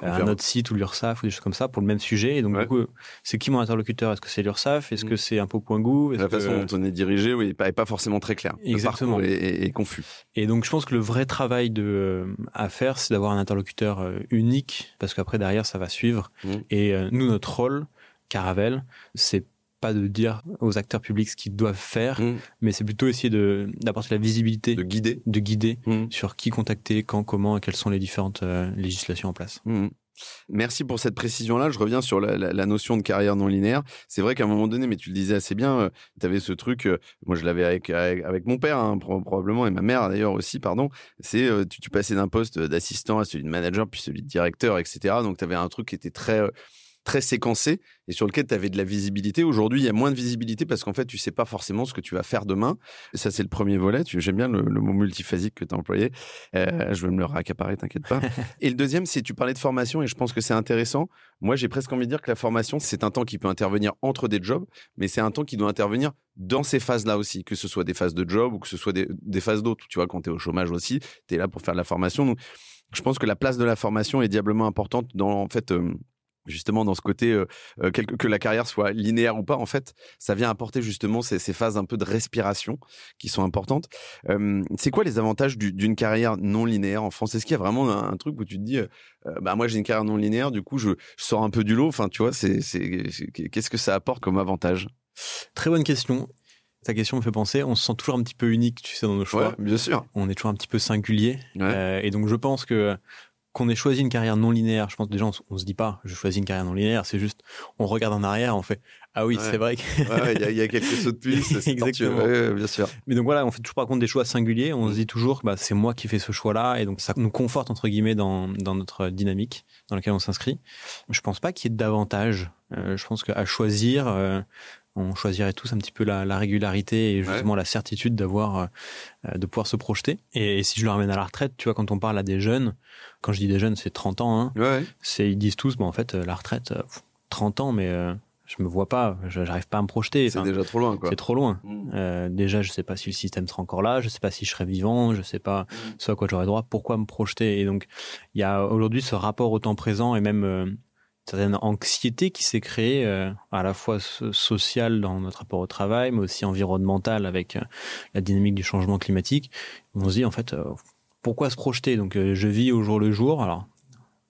un autre site ou l'URSSAF ou des choses comme ça pour le même sujet. Et donc, du coup, c'est qui mon interlocuteur? Est-ce que c'est l'URSSAF? Est-ce Mm. que c'est impôt.gouv Est-ce La façon dont on est dirigé, oui, n'est pas, forcément très clair. Le Exactement. parcours est, est- est confus. Et donc, je pense que le vrai travail de, euh, à faire, c'est d'avoir un interlocuteur euh, unique, parce qu'après, derrière, ça va suivre. Mm. Et euh, nous, notre rôle, Caravel, c'est pas de dire aux acteurs publics ce qu'ils doivent faire, Mm. mais c'est plutôt essayer de- d'apporter la visibilité, De de, guider. guider Mm. sur qui contacter, quand, comment, et quelles sont les différentes euh, législations en place. Merci pour cette précision-là. Je reviens sur la, notion de carrière non linéaire. C'est vrai qu'à un moment donné, mais tu le disais assez bien, tu avais ce truc, euh, moi je l'avais avec, avec, mon père hein, pro- probablement, et ma mère d'ailleurs aussi, pardon, c'est euh, tu, tu passais d'un poste d'assistant à celui de manager, puis celui de directeur, etc. Donc tu avais un truc qui était très... très séquencé et sur lequel tu avais de la visibilité. Aujourd'hui, il y a moins de visibilité parce qu'en fait, tu sais pas forcément ce que tu vas faire demain. Ça, c'est le premier volet. J'aime bien le, le mot multiphasique que tu as employé. Euh, je vais me le raccaparer, t'inquiète pas. et le deuxième, c'est tu parlais de formation et je pense que c'est intéressant. Moi, j'ai presque envie de dire que la formation, c'est un temps qui peut intervenir entre des jobs, mais c'est un temps qui doit intervenir dans ces phases-là aussi, que ce soit des phases de job ou que ce soit des, des phases d'autres. Tu vois, quand tu es au chômage aussi, tu es là pour faire de la formation. Donc, je pense que la place de la formation est diablement importante dans, en fait, euh, justement dans ce côté euh, euh, que la carrière soit linéaire ou pas en fait ça vient apporter justement ces, ces phases un peu de respiration qui sont importantes Euh, c'est quoi les avantages du- d'une carrière non linéaire en France? Est-ce qu'il y a vraiment un, un truc où tu te dis euh, euh, bah moi j'ai une carrière non linéaire du coup je, je sors un peu du lot? Enfin tu vois c'est qu'est-ce que ça apporte comme avantage? Très bonne question. Ta question me fait penser, on se sent toujours un petit peu unique, tu sais, dans nos choix. ouais bien sûr On est toujours un petit peu singulier. ouais. Euh, et donc je pense que qu'on ait choisi une carrière non linéaire, je pense déjà on, on se dit pas je choisis une carrière non linéaire, c'est juste on regarde en arrière, on fait ah oui Ouais. c'est vrai. que- Ouais, y, a- il y a quelques sauts de puce. Exactement. Ouais, bien sûr Mais donc voilà, on fait toujours par contre des choix singuliers. On se dit toujours bah c'est moi qui fais ce choix-là et donc ça nous conforte entre guillemets dans dans notre dynamique dans laquelle on s'inscrit. Je pense pas qu'il y ait davantage. Euh, je pense qu'à choisir. euh, on choisirait tous un petit peu la, la régularité et justement la certitude d'avoir, euh, euh, de pouvoir se projeter. Et, si je le ramène à la retraite, tu vois, quand on parle à des jeunes, quand je dis des jeunes, c'est 30 ans, hein, ouais, c'est ils disent tous, bon, en fait, euh, la retraite, euh, pff, 30 ans, mais euh, je me vois pas, je- j'arrive pas à me projeter. c'est Enfin, déjà trop loin quoi c'est trop loin. Mm. Euh, déjà, je sais pas si le système sera encore là, je sais pas si je serai vivant, je sais pas ce à quoi j'aurai droit, pourquoi me projeter. Et donc, il y a aujourd'hui ce rapport au temps présent et même certaine anxiété qui s'est créée euh, à la fois so- sociale dans notre rapport au travail, mais aussi environnementale avec euh, la dynamique du changement climatique. On se dit en fait, euh, pourquoi se projeter? Donc, je vis au jour le jour. Alors,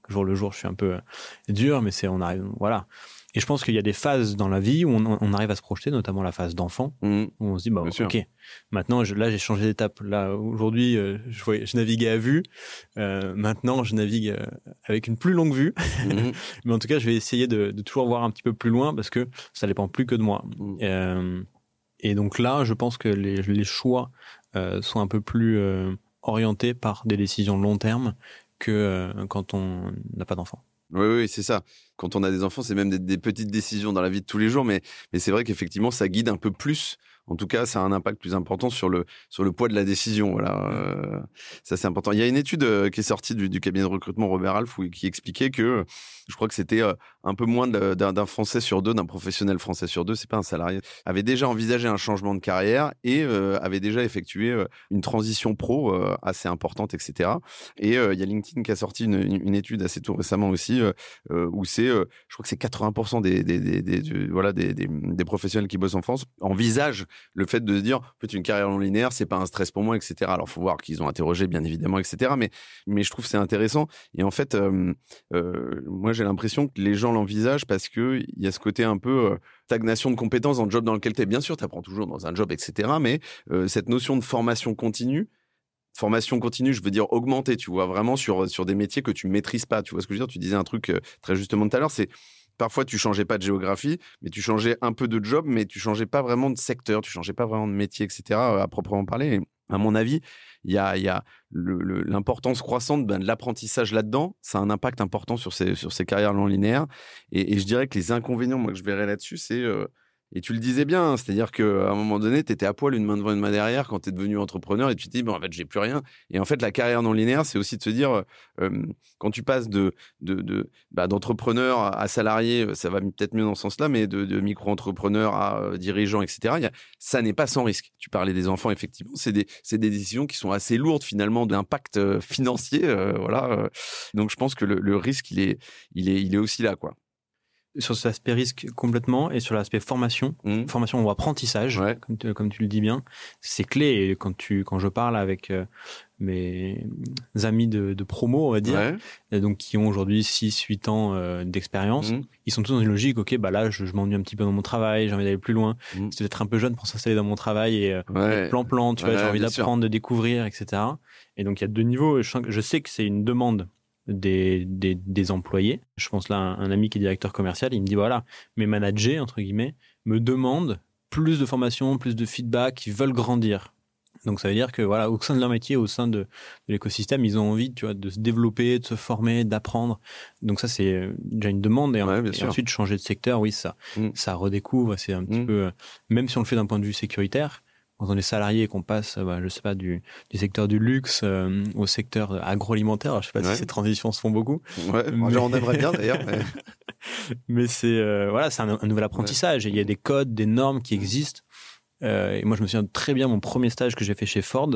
jour le jour, je suis un peu dur, mais c'est on arrive, voilà. Et je pense qu'il y a des phases dans la vie où on, on arrive à se projeter, notamment la phase d'enfant Mm. où on se dit bah Bien sûr. ok maintenant je, là j'ai changé d'étape là aujourd'hui euh, je, voyais- je naviguais à vue Euh, maintenant je navigue euh, avec une plus longue vue Mm. mais en tout cas je vais essayer de, de toujours voir un petit peu plus loin parce que ça dépend plus que de moi Mm. Euh, et donc là je pense que les, les choix sont un peu plus orientés par des décisions long terme que quand on n'a pas d'enfant Oui, oui, c'est ça. quand on a des enfants, c'est même des, petites décisions dans la vie de tous les jours, mais, mais c'est vrai qu'effectivement, ça guide un peu plus en tout cas, ça a un impact plus important sur le, sur le poids de la décision. Voilà, euh, ça c'est important. Il y a une étude euh, qui est sortie du, cabinet de recrutement Robert Alf qui expliquait que je crois que c'était euh, un peu moins d'un Français sur deux, d'un professionnel français sur deux, c'est pas un salarié, avait déjà envisagé un changement de carrière et avait déjà effectué une transition pro assez importante, etc. Et il y a LinkedIn qui a sorti une, étude assez tout récemment aussi où c'est, je crois que c'est 80% des, voilà, des, professionnels qui bossent en France envisagent le fait de se dire, en fait, une carrière non linéaire, c'est pas un stress pour moi, etc. Alors, faut voir qu'ils ont interrogé, bien évidemment, etc. Mais, mais je trouve c'est intéressant. Et en fait, euh, euh, moi, j'ai l'impression que les gens l'envisagent parce que il y a ce côté un peu euh, stagnation de compétences dans le job dans lequel tu es. Bien sûr, tu apprends toujours dans un job, etc. Mais cette notion de formation continue, formation continue, je veux dire augmenter, tu vois, vraiment sur, sur des métiers que tu maîtrises pas. Tu vois ce que je veux dire? Tu disais un truc très justement tout à l'heure, c'est Parfois, tu changeais pas de géographie, mais tu changeais un peu de job, mais tu changeais pas vraiment de secteur, tu changeais pas vraiment de métier, etc. Euh, à proprement parler. à mon avis, il y a, y a l'importance croissante ben, de l'apprentissage là-dedans. Ça a un impact important sur ces, sur carrières non linéaires. Et, je dirais que les inconvénients, que je verrais là-dessus, c'est euh, et tu le disais bien, c'est-à-dire qu'à un moment donné, tu étais à poil une main devant une main derrière quand tu es devenu entrepreneur et tu te dis, bon, en fait, j'ai plus rien. Et en fait, la carrière non linéaire, c'est aussi de se dire, quand tu passes bah, d'entrepreneur à salarié, ça va peut-être mieux dans ce sens-là, mais de, micro-entrepreneur à dirigeant, etc., ça n'est pas sans risque. Tu parlais des enfants, effectivement, c'est des, des décisions qui sont assez lourdes finalement d'impact financier. voilà. Donc, je pense que le, le risque, il est, il, est, il est aussi là, quoi sur cet aspect risque complètement et sur l'aspect formation, mmh. formation ou apprentissage, comme, tu, le dis bien, c'est clé. Et quand tu, quand je parle avec euh, mes amis de, promo, on va dire, donc qui ont aujourd'hui 6, 8 ans euh, d'expérience, mmh. ils sont tous dans une logique, ok, bah là, je, m'ennuie un petit peu dans mon travail, j'ai envie d'aller plus loin. Mmh. C'est peut-être un peu jeune pour s'installer dans mon travail et euh, plan plan, tu vois, j'ai envie d'apprendre, de découvrir, etc. Et donc il y a deux niveaux. je sais que c'est une demande des, des, employés. Je pense là à un, ami qui est directeur commercial, il me dit voilà, mes managers, entre guillemets, me demandent plus de formation, plus de feedback, ils veulent grandir. Donc ça veut dire que voilà, au sein de leur métier, au sein de, l'écosystème, ils ont envie, tu vois, de se développer, de se former, d'apprendre. Donc ça c'est euh, déjà une demande et, ensuite changer de secteur, oui ça, mm. ça redécouvre. C'est un petit mm. peu, euh, même si on le fait d'un point de vue sécuritaire, quand on est salarié et qu'on passe, bah, je sais pas, du, du secteur du luxe euh, au secteur agroalimentaire, je sais pas si ces transitions se font beaucoup. Ouais, mais... on aimerait bien d'ailleurs. Mais, c'est euh, voilà, c'est un, nouvel apprentissage. Et il y a des codes, des normes qui existent. Euh, et moi, je me souviens très bien mon premier stage que j'ai fait chez Ford.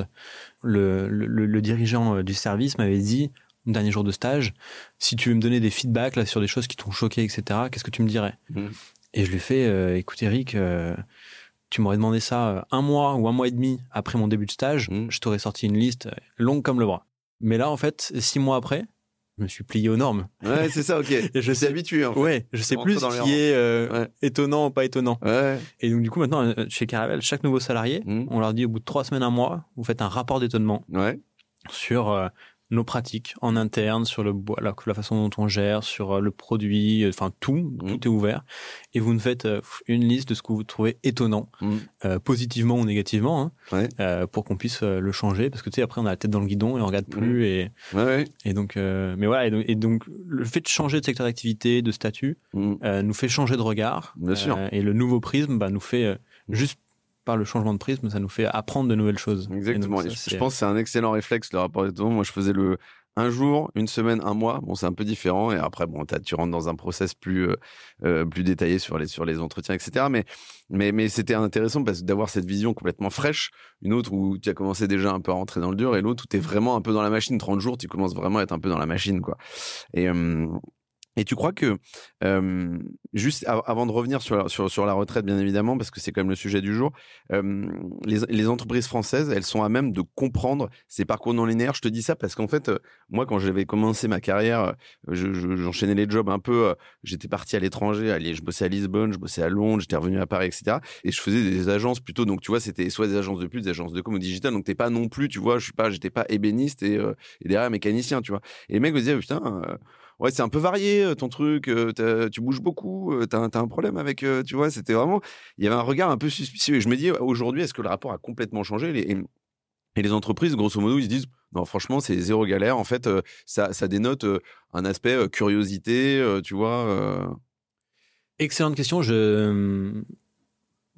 Le, le, le dirigeant du service m'avait dit, mon dernier jour de stage, si tu veux me donner des feedbacks là sur des choses qui t'ont choqué, etc. Qu'est-ce que tu me dirais? Mmh. Et je lui ai fait, écoute Eric tu m'aurais demandé ça euh, un mois ou un mois et demi après mon début de stage, mmh. je t'aurais sorti une liste euh, longue comme le bras. Mais là, en fait, six mois après, je me suis plié aux normes. Ouais, c'est ça, ok. je suis habitué. En fait. Ouais, je sais plus ce qui est euh, étonnant ou pas étonnant. Ouais. Et donc du coup maintenant chez Caravel, chaque nouveau salarié, mmh. on leur dit au bout de trois semaines, un mois, vous faites un rapport d'étonnement ouais. sur nos pratiques en interne, sur le la, la façon dont on gère, sur euh, le produit, euh, enfin tout, mmh. tout est ouvert. Et vous nous faites euh, une liste de ce que vous trouvez étonnant, mmh. positivement ou négativement, hein, pour qu'on puisse le changer. Parce que tu sais, après on a la tête dans le guidon et on regarde plus. Mmh. Et, ouais, et donc, mais voilà. Et donc, le fait de changer de secteur d'activité, de statut, nous fait changer de regard. Bien sûr. Et le nouveau prisme, bah, nous fait juste par le changement de prisme, ça nous fait apprendre de nouvelles choses. Exactement. je pense que c'est un excellent réflexe, le rapport d'étonnement. Moi, je faisais le un jour, une semaine, un mois. Bon, c'est un peu différent. Et après, bon, tu rentres dans un process plus, euh, euh, plus détaillé sur les, sur les entretiens, etc. Mais, mais, mais c'était intéressant parce d'avoir cette vision complètement fraîche. Une autre où tu as commencé déjà un peu à rentrer dans le dur et l'autre où tu es vraiment un peu dans la machine. 30 jours, tu commences vraiment à être un peu dans la machine, quoi. Et, et tu crois que, juste avant de revenir sur la, sur, sur la retraite, bien évidemment, parce que c'est quand même le sujet du jour, les, entreprises françaises, elles sont à même de comprendre ces parcours non linéaires? Je te dis ça parce qu'en fait, moi, quand j'avais commencé ma carrière, j'enchaînais les jobs un peu. J'étais parti à l'étranger, je bossais à Lisbonne, je bossais à Londres, j'étais revenu à Paris, etc. Et je faisais des agences plutôt. Donc, tu vois, c'était soit des agences de pub, des agences de com ou digital. Donc, t'es pas non plus, tu vois, je suis pas, j'étais pas ébéniste et, et derrière mécanicien, tu vois. Et les mecs me disaient, putain, ouais, c'est un peu varié ton truc, tu bouges beaucoup, t'as as un problème avec, tu vois, c'était vraiment, il y avait un regard un peu suspicieux. Et je me dis, aujourd'hui, est-ce que le rapport a complètement changé? Et, les entreprises, grosso modo, ils se disent, non, franchement, c'est zéro galère. En fait, ça, dénote un aspect curiosité, tu vois. Excellente question. Je,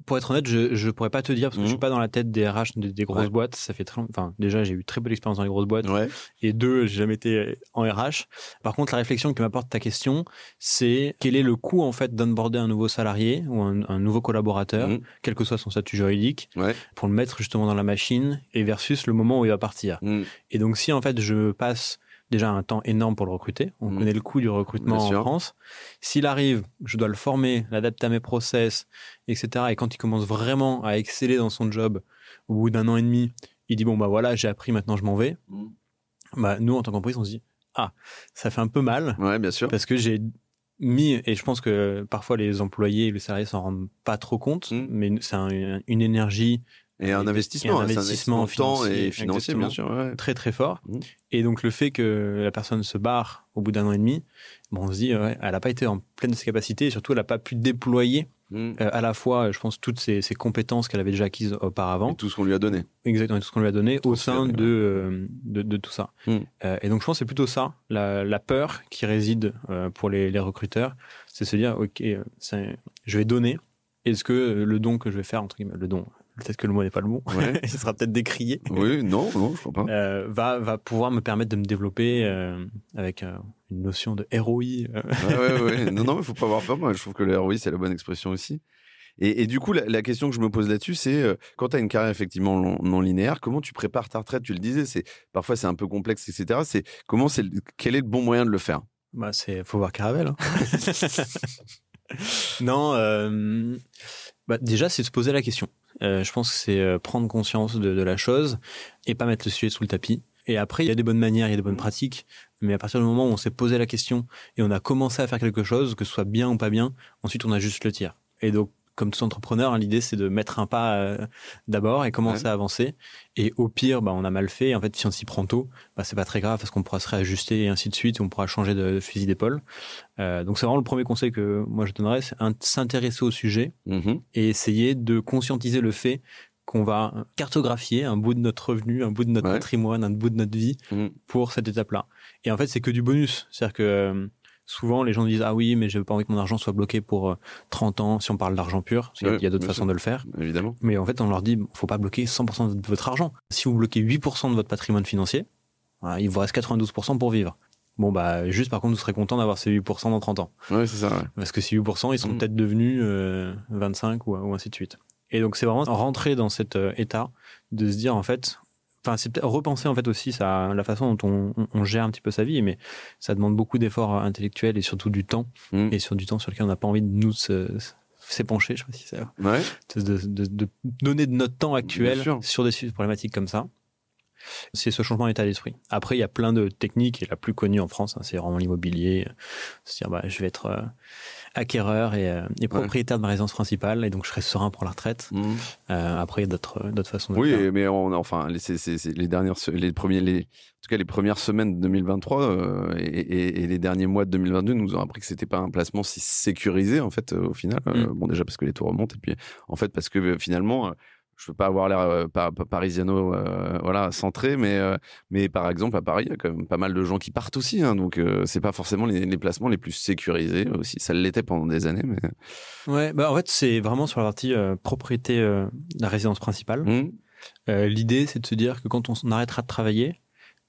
pour être honnête, je je pourrais pas te dire parce que je Mhm. suis pas dans la tête des RH des, des grosses Ouais. boîtes. Ça fait très, long- enfin déjà j'ai eu très peu d'expérience dans les grosses boîtes Ouais. et deux j'ai jamais été en RH. Par contre, la réflexion que m'apporte ta question, c'est quel est le coût en fait d'onboarder un nouveau salarié ou un, un nouveau collaborateur, Mhm. quel que soit son statut juridique, Ouais. pour le mettre justement dans la machine et versus le moment où il va partir. Mm. Et donc, si en fait je passe déjà un temps énorme pour le recruter, on Mhm. connaît le coût du recrutement Bien en sûr. France. S'il arrive, je dois le former, l'adapter à mes process, etc. Et quand il commence vraiment à exceller dans son job, au bout d'un an et demi, il dit bon bah voilà, j'ai appris, maintenant je m'en vais. Mhm. Bah nous en tant qu'entreprise, on se dit ah ça fait un peu mal Ouais, bien sûr. parce que j'ai mis et je pense que parfois les employés et les salariés s'en rendent pas trop compte, Mhm. mais c'est un- une énergie Et un investissement, et un hein, investissement temps financier, et financier, bien sûr. ouais. très très fort. Mhm. Et donc le fait que la personne se barre au bout d'un an et demi, bon, on se dit, ouais, elle n'a pas été en pleine de ses capacités et surtout elle n'a pas pu déployer Mm. euh, à la fois, je pense, toutes ses, compétences qu'elle avait déjà acquises auparavant, Et tout ce qu'on lui a donné. exactement tout ce qu'on lui a donné au sein de, euh, de, de tout ça. Euh, et donc je pense que c'est plutôt ça, la, la peur qui réside euh, pour les, les recruteurs, c'est se dire, ok, euh, je vais donner. Est-ce que euh, le don que je vais faire, entre guillemets, le don, peut-être que le mot n'est pas le bon, Ouais. il sera peut-être décrié, oui, non, non, je crois pas. euh, va, va pouvoir me permettre de me développer euh, avec euh, une notion de ROI. euh. Ouais, ouais. Non, non, il faut pas avoir peur. Moi, je trouve que le ROI, c'est la bonne expression aussi. Et, et du coup, la, la question que je me pose là-dessus, c'est quand tu as une carrière effectivement non, non linéaire, comment tu prépares ta retraite? Tu le disais, c'est parfois c'est un peu complexe, etc. C'est comment c'est quel est le bon moyen de le faire? Bah, c'est faut voir Caravelle. hein. non, bah, déjà c'est se poser la question. Euh, je pense que c'est euh, prendre conscience de, de la chose et pas mettre le sujet sous le tapis. Et après, il y a des bonnes manières, il y a des bonnes pratiques, mais à partir du moment où on s'est posé la question et on a commencé à faire quelque chose, que ce soit bien ou pas bien, ensuite on a juste le tir. Et donc, comme tout entrepreneur, hein, l'idée c'est de mettre un pas euh, d'abord et commencer Ouais. à avancer. Et au pire, bah, on a mal fait. Et en fait, si on s'y prend tôt, bah, c'est pas très grave parce qu'on pourra se réajuster et ainsi de suite. On pourra changer de, de fusil d'épaule. Euh, donc c'est vraiment le premier conseil que moi je donnerais, c'est s'intéresser au sujet Mhm. et essayer de conscientiser le fait qu'on va cartographier un bout de notre revenu, un bout de notre Ouais. patrimoine, un bout de notre vie Mhm. pour cette étape-là. Et en fait, c'est que du bonus. C'est-à-dire que euh, souvent, les gens disent Ah oui, mais j'ai pas envie que mon argent soit bloqué pour euh, 30 ans, si on parle d'argent pur. Parce qu'il y a- Ouais, il y a d'autres façons de le faire. Évidemment. Mais en fait, on leur dit faut pas bloquer 100% de votre argent. Si vous bloquez 8% de votre patrimoine financier, voilà, il vous reste 92% pour vivre. Bon, bah, juste par contre, vous serez content d'avoir ces 8% dans 30 ans. Ouais, c'est ça. ouais. Parce que ces 8%, ils sont Mm. peut-être devenus euh, 25 ou, ou ainsi de suite. Et donc, c'est vraiment rentrer dans cet euh, état de se dire, en fait, enfin, c'est peut-être repenser, en fait, aussi ça, la façon dont on, on- on gère un petit peu sa vie, mais ça demande beaucoup d'efforts euh, intellectuels et surtout du temps, Mm. et sur du temps sur lequel on n'a pas envie de nous se- s'épancher, je sais pas si c'est Ouais. de, de- de donner de notre temps actuel sur des sujets problématiques comme ça. C'est ce changement d'état d'esprit. Après, il y a plein de techniques, et la plus connue en France, hein, c'est vraiment l'immobilier. Se dire, bah, je vais être euh, acquéreur et, euh, et propriétaire de ma résidence principale, et donc je serai serein pour la retraite. Mhm. Euh, après, il y a d'autres d'autres façons de Oui, faire. mais on, enfin, les- c'est, c'est- c'est les dernières, les premiers, les, en tout cas les premières semaines de 2023 euh, et, et- et les derniers mois de 2022 nous ont appris que c'était pas un placement si sécurisé en fait euh, au final. Euh, Mm. bon, déjà parce que les taux remontent et puis en fait parce que finalement. Je veux pas avoir l'air euh, pa- pa- parisiano, euh, voilà, centré, mais euh, mais par exemple à Paris, il y a quand même pas mal de gens qui partent aussi, hein, donc euh, c'est pas forcément les, les placements les plus sécurisés aussi. Ça l'était pendant des années, mais Ouais, bah, en fait, c'est vraiment sur la partie propriété de la résidence principale. Euh, L'idée, c'est de se dire que quand on arrêtera de travailler,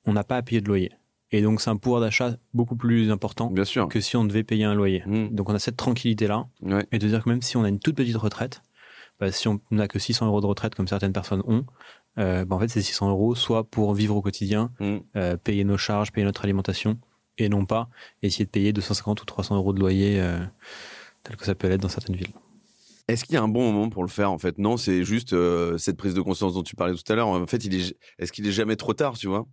on n'a pas à payer de loyer. Et donc, c'est un pouvoir d'achat beaucoup plus important bien sûr. que si on devait payer un loyer. Mhm. Donc on a cette tranquillité-là Ouais. et de dire que même si on a une toute petite retraite, bah, si on n'a que 600 euros de retraite comme certaines personnes ont, euh, bah, en fait ces 600 euros soit pour vivre au quotidien, Mhm. euh, payer nos charges, payer notre alimentation et non pas essayer de payer 250 ou 300 euros de loyer euh, tel que ça peut l'être dans certaines villes. Est-ce qu'il y a un bon moment pour le faire en fait? Non, c'est juste euh, cette prise de conscience dont tu parlais tout à l'heure. En fait, il est, est-ce qu'il est jamais trop tard, tu vois?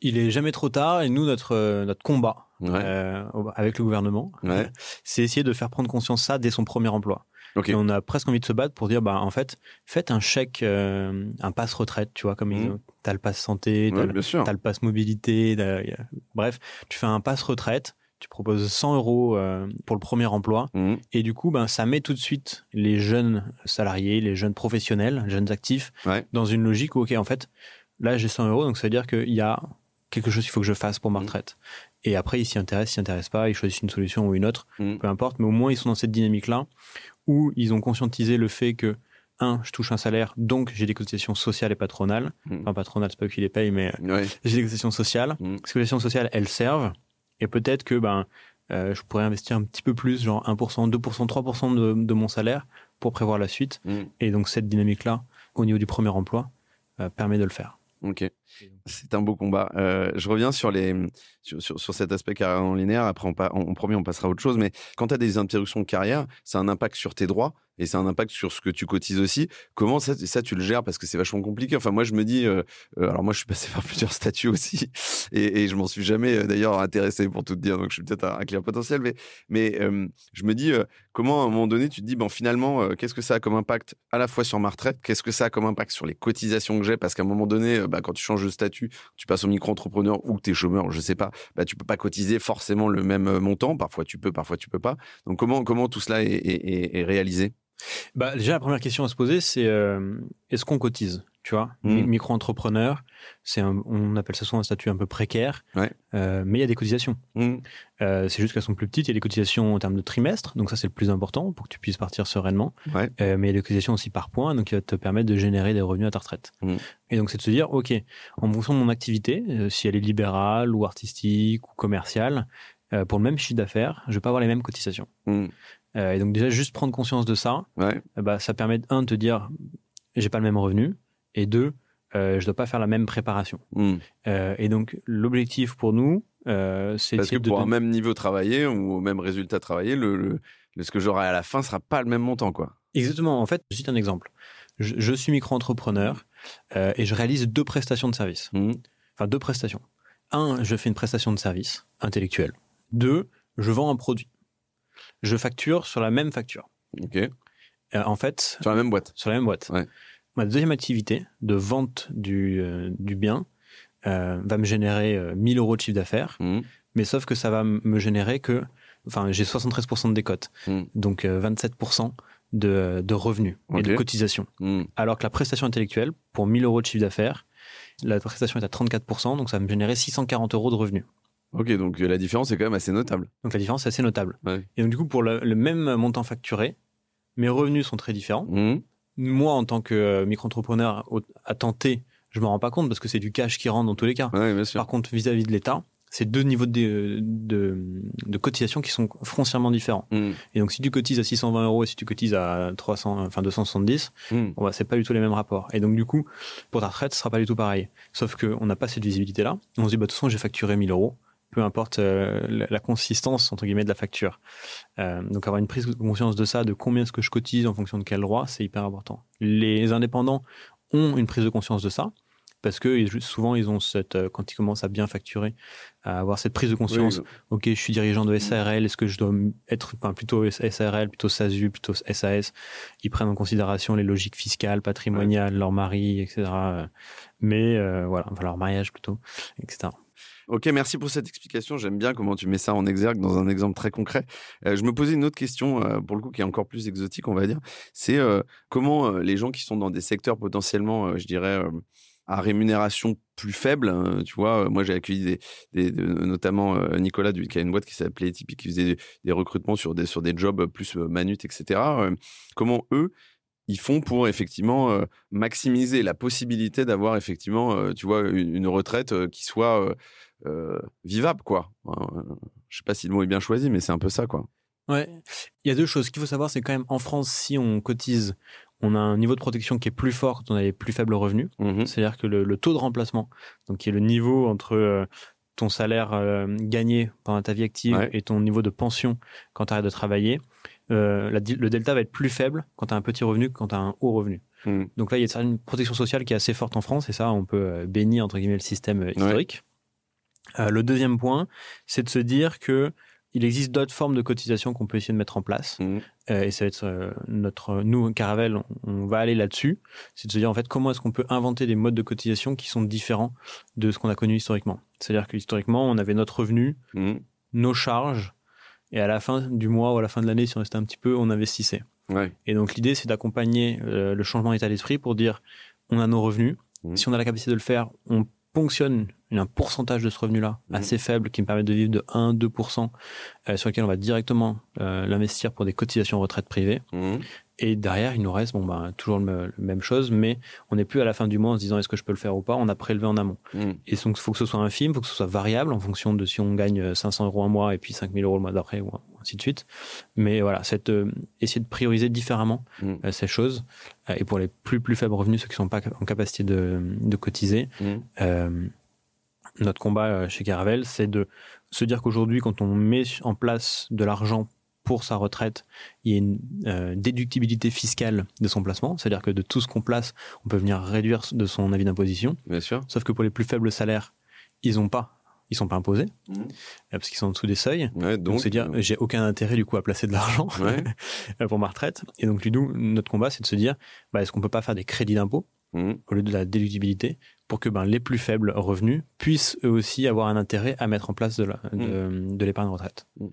Il est jamais trop tard et nous notre notre combat Ouais. euh, avec le gouvernement, Ouais. c'est essayer de faire prendre conscience ça dès son premier emploi. Et on a presque envie de se battre pour dire, bah, en fait, faites un chèque, euh, un passe retraite, tu vois, comme ils Mhm. ont- t'as le passe santé, t'as Ouais, le- t'as passe mobilité, bref, tu fais un passe retraite, tu proposes 100 euros euh, pour le premier emploi, Mhm. et du coup, ben, ça met tout de suite les jeunes salariés, les jeunes professionnels, les jeunes actifs, Ouais. dans une logique où, ok, en fait, là j'ai 100 euros, donc ça veut dire qu'il y a quelque chose qu'il faut que je fasse pour ma retraite. Et après, ils s'y intéressent, s'y intéressent pas, ils choisissent une solution ou une autre, peu importe, mais au moins ils sont dans cette dynamique-là où ils ont conscientisé le fait que un, je touche un salaire, donc j'ai des cotisations sociales et patronales. Enfin, patronales, c'est pas eux qui les payent, mais j'ai des cotisations sociales. Ces cotisations sociales, elles servent. Et peut-être que ben, euh, je pourrais investir un petit peu plus, genre 1%, 2%, 3% de, de mon salaire pour prévoir la suite. Et donc, cette dynamique-là, au niveau du premier emploi, euh, permet de le faire. Ok, c'est un beau combat. Euh, je reviens sur, les, sur, sur, cet aspect carrière non linéaire. Après, on, on, on passera à autre chose. Mais quand tu as des interruptions de carrière, ça a un impact sur tes droits et ça a un impact sur ce que tu cotises aussi. Comment ça, ça tu le gères? Parce que c'est vachement compliqué. Enfin, moi, je me dis, euh, euh, alors moi, je suis passé par plusieurs statuts aussi, et, et je m'en suis jamais euh, d'ailleurs intéressé pour tout te dire. Donc, je suis peut-être un, client potentiel, mais, je me dis, comment à un moment donné, tu te dis, bon, finalement, qu'est-ce que ça a comme impact à la fois sur ma retraite? Qu'est-ce que ça a comme impact sur les cotisations que j'ai? Parce qu'à un moment donné, bah, quand tu changes de statut, tu passes au micro-entrepreneur ou que tu es chômeur, je sais pas, bah, tu peux pas cotiser forcément le même montant. Parfois, tu peux, parfois, tu peux pas. Donc, comment, comment tout cela est réalisé? Bah, déjà, la première question à se poser, c'est euh, est-ce qu'on cotise tu vois, mmh. micro-entrepreneur, c'est on appelle ça souvent un statut un peu précaire, euh, mais il y a des cotisations. Mmh. Euh, c'est juste qu'elles sont plus petites. Il y a des cotisations en termes de trimestre, donc ça c'est le plus important pour que tu puisses partir sereinement. mais il y a des cotisations aussi par point, donc qui va te permettre de générer des revenus à ta retraite. Mmh. Et donc c'est de se dire, ok, en fonction de mon activité, si elle est libérale ou artistique ou commerciale, pour le même chiffre d'affaires, je vais pas avoir les mêmes cotisations. Euh, et donc déjà, juste prendre conscience de ça, ouais. Euh, bah, ça permet, un, de te dire, j'ai pas le même revenu, et deux, euh, je dois pas faire la même préparation. Hmm. Euh, et donc, l'objectif pour nous, euh, c'est Parce que pour un même niveau travaillé ou au même résultat travaillé, le, le, ce que j'aurai à la fin sera pas le même montant, quoi. Exactement. En fait, je cite un exemple. Je, je suis micro-entrepreneur et je réalise deux prestations de service. Hmm. Enfin, deux prestations. Un, je fais une prestation de service intellectuelle. Deux, je vends un produit je facture sur la même facture. Ok. Euh, en fait. Sur la même boîte. Sur la même boîte. Ouais. Ma deuxième activité de vente du, euh, du bien euh, va me générer 1000 euros de chiffre d'affaires, mmh. mais sauf que ça va me générer que. Enfin, j'ai 73% de décote, mmh. donc 27% de, de revenus et de cotisation. Mmh. Alors que la prestation intellectuelle, pour 1000 euros de chiffre d'affaires, la prestation est à 34%, donc ça va me générer 640 euros de revenus. Ok, donc euh, la différence est quand même assez notable. Donc la différence est assez notable. Et donc du coup, pour le, même montant facturé, mes revenus sont très différents. Mmh. Moi, en tant que euh, micro-entrepreneur à tenter, je me rends pas compte parce que c'est du cash qui rentre dans tous les cas. Par contre, vis-à-vis de l'État, c'est deux niveaux de, de, de, cotisation qui sont foncièrement différents. Mmh. Et donc, si tu cotises à 620 euros et si tu cotises à 300, enfin 270, mmh. bon, bah, c'est pas du tout les mêmes rapports. Et donc, du coup, pour ta retraite, ce sera pas du tout pareil. Sauf qu'on n'a pas cette visibilité-là. On se dit, bah, de toute façon, j'ai facturé 1000 euros peu importe euh, la, consistance entre guillemets de la facture. Euh, donc avoir une prise de conscience de ça, de combien est-ce que je cotise en fonction de quel droit, c'est hyper important. Les indépendants ont une prise de conscience de ça parce que souvent ils ont cette euh, quand ils commencent à bien facturer, à avoir cette prise de conscience. Ok, je suis dirigeant de SARL, est-ce que je dois être enfin, plutôt SARL, plutôt SASU, plutôt SAS Ils prennent en considération les logiques fiscales, patrimoniales, leur mari, etc. Mais voilà, enfin leur mariage plutôt, etc. Ok, merci pour cette explication. J'aime bien comment tu mets ça en exergue dans un exemple très concret. Euh, je me posais une autre question, euh, pour le coup, qui est encore plus exotique, on va dire. C'est euh, comment les gens qui sont dans des secteurs potentiellement, je dirais, à rémunération plus faible. Hein, tu vois, moi j'ai accueilli notamment Nicolas qui a une boîte qui s'appelait Tipeee qui faisait des, recrutements sur des sur des jobs plus manut, etc. comment eux ils font pour effectivement maximiser la possibilité d'avoir effectivement, tu vois, une retraite qui soit vivable, quoi. je sais pas si le mot est bien choisi, mais c'est un peu ça, quoi. Ouais. Il y a deux choses. Ce qu'il faut savoir, c'est quand même en France, si on cotise, on a un niveau de protection qui est plus fort quand on a les plus faibles revenus. Mmh C'est-à-dire que le, taux de remplacement, donc qui est le niveau entre euh, ton salaire euh, gagné pendant ta vie active et ton niveau de pension quand tu arrêtes de travailler, le delta va être plus faible quand tu as un petit revenu que quand tu as un haut revenu. Mmh. Donc là, il y a une protection sociale qui est assez forte en France et ça, on peut bénir entre guillemets le système historique. Euh, le deuxième point, c'est de se dire que il existe d'autres formes de cotisation qu'on peut essayer de mettre en place. Mmh. Euh, et ça va être euh, notre, nous, Caravel, on, va aller là-dessus. C'est de se dire, en fait, comment est-ce qu'on peut inventer des modes de cotisation qui sont différents de ce qu'on a connu historiquement. C'est-à-dire que historiquement, on avait notre revenu, mmh. nos charges, et à la fin du mois ou à la fin de l'année, si on restait un petit peu, on investissait. Et donc, l'idée, c'est d'accompagner le changement d'état d'esprit pour dire, on a nos revenus, Mmh. Si on a la capacité de le faire, on ponctionne un pourcentage de ce revenu-là mmh. assez faible qui me permet de vivre de 1-2% euh, sur lequel on va directement euh, l'investir pour des cotisations retraite privées. Mmh. Et derrière, il nous reste bon, bah, toujours la même chose, mais on n'est plus à la fin du mois en se disant est-ce que je peux le faire ou pas? On a prélevé en amont. Mmh. Et donc, il faut que ce soit un film, il faut que ce soit variable en fonction de si on gagne 500 euros un mois et puis 5000 euros le mois d'après ou ainsi de suite. Mais voilà, cette, euh, essayer de prioriser différemment ces choses. et pour les plus, plus faibles revenus, ceux qui ne sont pas en capacité de, de cotiser, notre combat euh, chez Caravel, c'est de se dire qu'aujourd'hui, quand on met en place de l'argent pour sa retraite, il y a une euh, déductibilité fiscale de son placement, c'est-à-dire que de tout ce qu'on place, on peut venir réduire de son avis d'imposition. Bien sûr. Sauf que pour les plus faibles salaires, ils ont pas, ils sont pas imposés mmh. euh, parce qu'ils sont en dessous des seuils. donc, c'est dire, j'ai aucun intérêt du coup à placer de l'argent pour ma retraite. Et donc, nous, notre combat, c'est de se dire, bah, est-ce qu'on peut pas faire des crédits d'impôt mmh. au lieu de la déductibilité pour que ben, les plus faibles revenus puissent eux aussi avoir un intérêt à mettre en place de, mmh. l'épargne retraite. Mmh.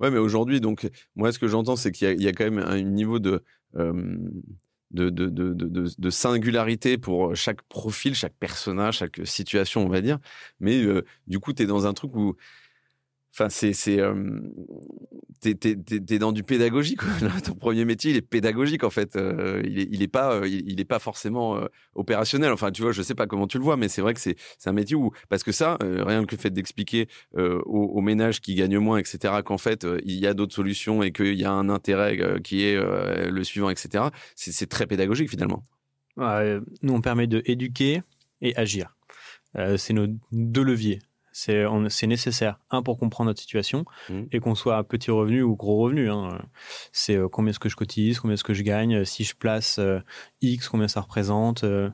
Ouais, mais aujourd'hui, donc, moi, ce que j'entends, c'est qu'il y, a quand même un niveau de, de, de, singularité pour chaque profil, chaque personnage, chaque situation, on va dire. Mais du coup, tu es dans un truc où Enfin, c'est, c'est, t'es, dans du pédagogique. Ton premier métier, il est pédagogique en fait. il, est, il est pas, il, est pas forcément opérationnel. Enfin, tu vois, je sais pas comment tu le vois, mais c'est vrai que c'est, un métier où, parce que ça, rien que le fait d'expliquer aux, ménages qui gagnent moins, etc., qu'en fait, il y a d'autres solutions et qu'il y a un intérêt qui est le suivant, etc. C'est, très pédagogique finalement. nous, on permet de éduquer et agir. c'est nos deux leviers. C'est nécessaire, un, pour comprendre notre situation mmh. et qu'on soit à petit revenu ou gros revenu. Hein. C'est euh, combien est-ce que je cotise, combien est-ce que je gagne, si je place euh, X, combien ça représente euh,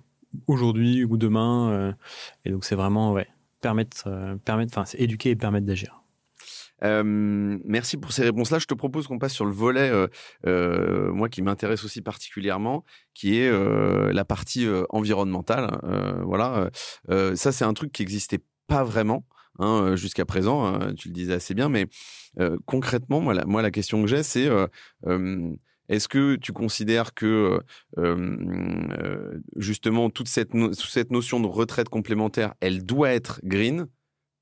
aujourd'hui ou demain. et donc, c'est vraiment, ouais, permettre, permettre, enfin, éduquer et permettre d'agir. merci pour ces réponses-là. Je te propose qu'on passe sur le volet, moi qui m'intéresse aussi particulièrement, qui est la partie environnementale. voilà, ça c'est un truc qui existait pas vraiment. Hein, jusqu'à présent. Hein, tu le disais assez bien, mais concrètement, moi la, moi, la question que j'ai, c'est est-ce que tu considères que justement toute cette, cette notion de retraite complémentaire, elle doit être green?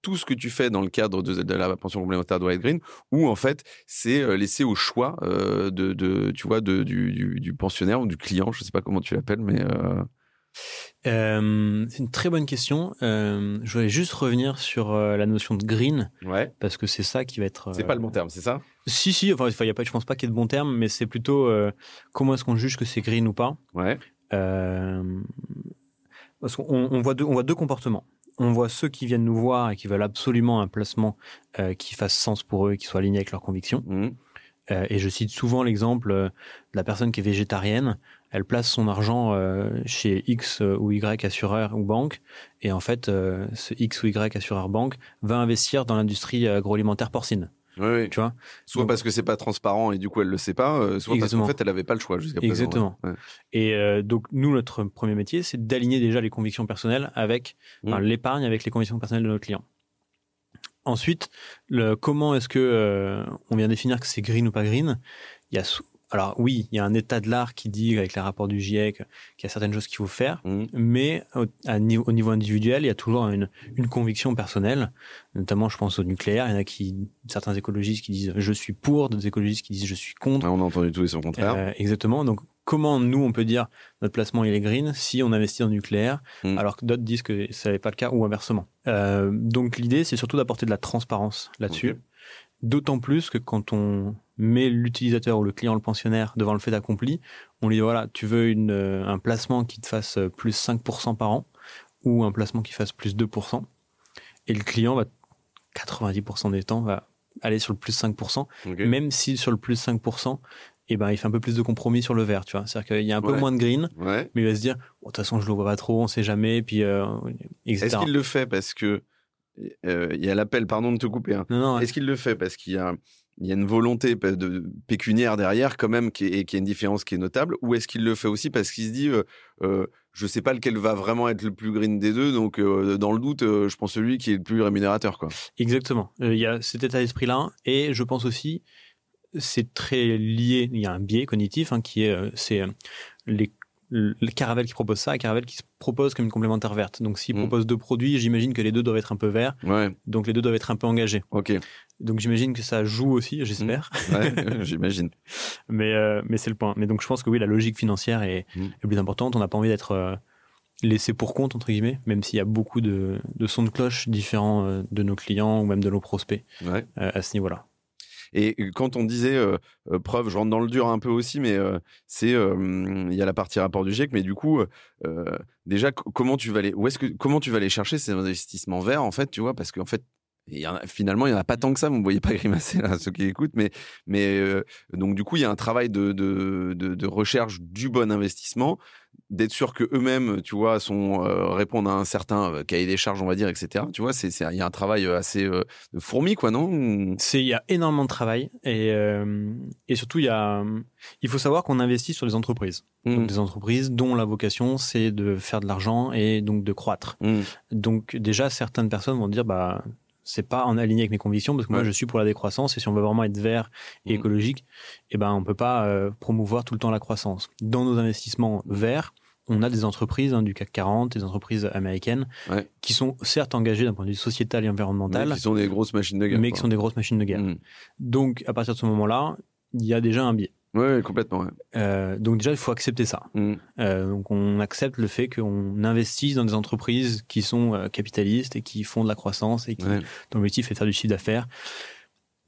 Tout ce que tu fais dans le cadre de, la pension complémentaire doit être green, ou en fait c'est laissé au choix de, tu vois, du, pensionnaire ou du client, je sais pas comment tu l'appelles, mais euh, c'est une très bonne question. Euh, je voulais juste revenir sur euh, la notion de green, ouais. parce que c'est ça qui va être. C'est pas le bon terme, c'est ça? Si, si. Enfin, y a pas. Je pense pas qu'il y ait de bon terme, mais c'est plutôt comment est-ce qu'on juge que c'est green ou pas? Ouais. parce qu'on on voit deux, on voit deux comportements. On voit ceux qui viennent nous voir et qui veulent absolument un placement qui fasse sens pour eux, qui soit aligné avec leurs convictions. Mmh. et je cite souvent l'exemple de la personne qui est végétarienne elle place son argent euh, chez X ou Y assureur ou banque, et en fait, euh, ce X ou Y assureur banque va investir dans l'industrie agroalimentaire porcine. Oui, Tu vois soit parce que c'est pas transparent et du coup elle le sait pas, euh, soit parce qu'en fait elle avait pas le choix jusqu'à présent. Exactement. Et donc nous notre premier métier c'est d'aligner déjà les convictions personnelles avec mmh. l'épargne avec les convictions personnelles de nos clients. Ensuite, le, comment est-ce que on vient définir que c'est green ou pas green? Il y a alors oui, il y a un état de l'art qui dit, avec les rapports du GIEC, qu'il y a certaines choses qu'il faut faire, mmh. mais au, niveau, individuel, il y a toujours une, conviction personnelle. Notamment, je pense au nucléaire. Il y en a qui, certains écologistes qui disent je suis pour, d'autres écologistes qui disent je suis contre. on a entendu tout et son contraire. Euh, exactement. Donc, comment nous, on peut dire notre placement il est green si on investit dans le nucléaire, mmh. alors que d'autres disent que ce n'est pas le cas ou inversement. Euh, donc, l'idée, c'est surtout d'apporter de la transparence là-dessus. D'autant plus que quand on met l'utilisateur ou le client, le pensionnaire, devant le fait accompli, on lui dit voilà, tu veux une, euh, un placement qui te fasse euh, plus 5% par an ou un placement qui fasse plus 2%. Et le client va, 90% des temps, va aller sur le plus 5%, même si sur le plus 5%, eh ben, il fait un peu plus de compromis sur le vert, tu vois. C'est-à-dire qu'il y a un peu moins de green, mais il va se dire, de toute façon, je le vois pas trop, on sait jamais, puis, euh, Est-ce qu'il le fait parce que euh, il y a l'appel, pardon de te couper. Hein. Est-ce qu'il le fait? Parce qu'il y a, il y a une volonté de pécuniaire derrière quand même qui est, qui a une différence qui est notable ou est-ce qu'il le fait aussi parce qu'il se dit euh, euh, je sais pas lequel va vraiment être le plus green des deux donc dans le doute je pense celui qui est le plus rémunérateur quoi. Exactement. Il y a cet état d'esprit là et je pense aussi c'est très lié il y a un biais cognitif hein, qui est c'est les le Caravel qui propose ça, et Caravel qui se propose comme une complémentaire verte. Donc s'il Mm. propose deux produits, j'imagine que les deux doivent être un peu verts, Ouais, donc les deux doivent être un peu engagés. ok. Donc j'imagine que ça joue aussi, j'espère. Ouais, j'imagine. Mais, euh, mais c'est le point. Mais donc je pense que oui, la logique financière est, Mm. est plus importante. On n'a pas envie d'être euh, laissé pour compte, entre guillemets, même s'il y a beaucoup de, de sons de cloche différents euh, de nos clients ou même de nos prospects Ouais. à ce niveau-là. Et quand on disait preuve, je rentre dans le dur un peu aussi, mais c'est il y a la partie rapport du GIEC, mais du coup, déjà comment tu vas aller, où est-ce que comment tu vas chercher ces investissements verts en fait, tu vois, parce qu'en fait a- finalement, il n'y en a pas tant que ça. Vous ne voyez pas grimacer là, ceux qui écoutent, mais, mais euh, donc du coup, il y a un travail de, de, de, de recherche du bon investissement, d'être sûr que eux-mêmes, tu vois, sont euh, répondent à un certain euh, cahier des charges, on va dire, etc. Tu vois, c'est il y a un travail assez fourmi, quoi, non? C'est il y a énormément de travail et et surtout il y a il faut savoir qu'on investit sur des entreprises, Mm. donc des entreprises dont la vocation c'est de faire de l'argent et donc de croître. Mm. Donc déjà certaines personnes vont dire bah c'est pas en aligné avec mes convictions parce que moi je suis pour la décroissance et si on veut vraiment être vert et Mm. écologique, eh ben on peut pas euh, promouvoir tout le temps la croissance. Dans nos investissements verts, on a des entreprises hein, du CAC 40, des entreprises américaines Ouais. qui sont certes engagées d'un point de vue sociétal et environnemental, Ouais, qui sont des grosses machines de guerre. mais quoi. qui sont des grosses machines de guerre. Mm. Donc, à partir de ce moment-là, il y a déjà un biais. Ouais, complètement. Ouais. Euh, donc déjà, il faut accepter ça. Mm. Euh, donc on accepte le fait qu'on investisse dans des entreprises qui sont euh, capitalistes et qui font de la croissance et qui, Ouais. dont l'objectif est de faire du chiffre d'affaires.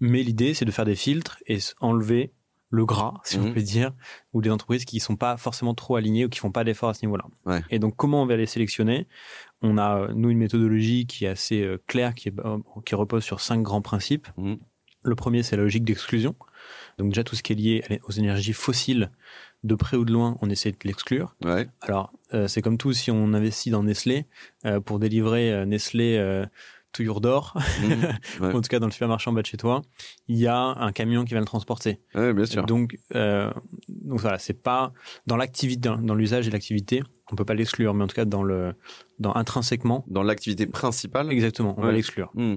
Mais l'idée, c'est de faire des filtres et enlever le gras, si on Mhm. peut dire, ou des entreprises qui sont pas forcément trop alignées ou qui font pas d'efforts à ce niveau-là. Ouais. Et donc, comment on va les sélectionner? On a, nous, une méthodologie qui est assez claire, qui, est, qui repose sur cinq grands principes. Mhm. Le premier, c'est la logique d'exclusion. Donc déjà, tout ce qui est lié aux énergies fossiles, de près ou de loin, on essaie de l'exclure. Ouais. Alors, euh, c'est comme tout, si on investit dans Nestlé, euh, pour délivrer euh, Nestlé toujours d'or, Mm. Ouais. en tout cas dans le supermarché en bas de chez toi, il y a un camion qui va le transporter. Ouais, bien sûr. Donc, euh, donc voilà, c'est pas dans l'activité, dans, l'usage et l'activité, on peut pas l'exclure, mais en tout cas dans le, dans intrinsèquement, Dans l'activité principale. exactement, on va l'exclure. Mm.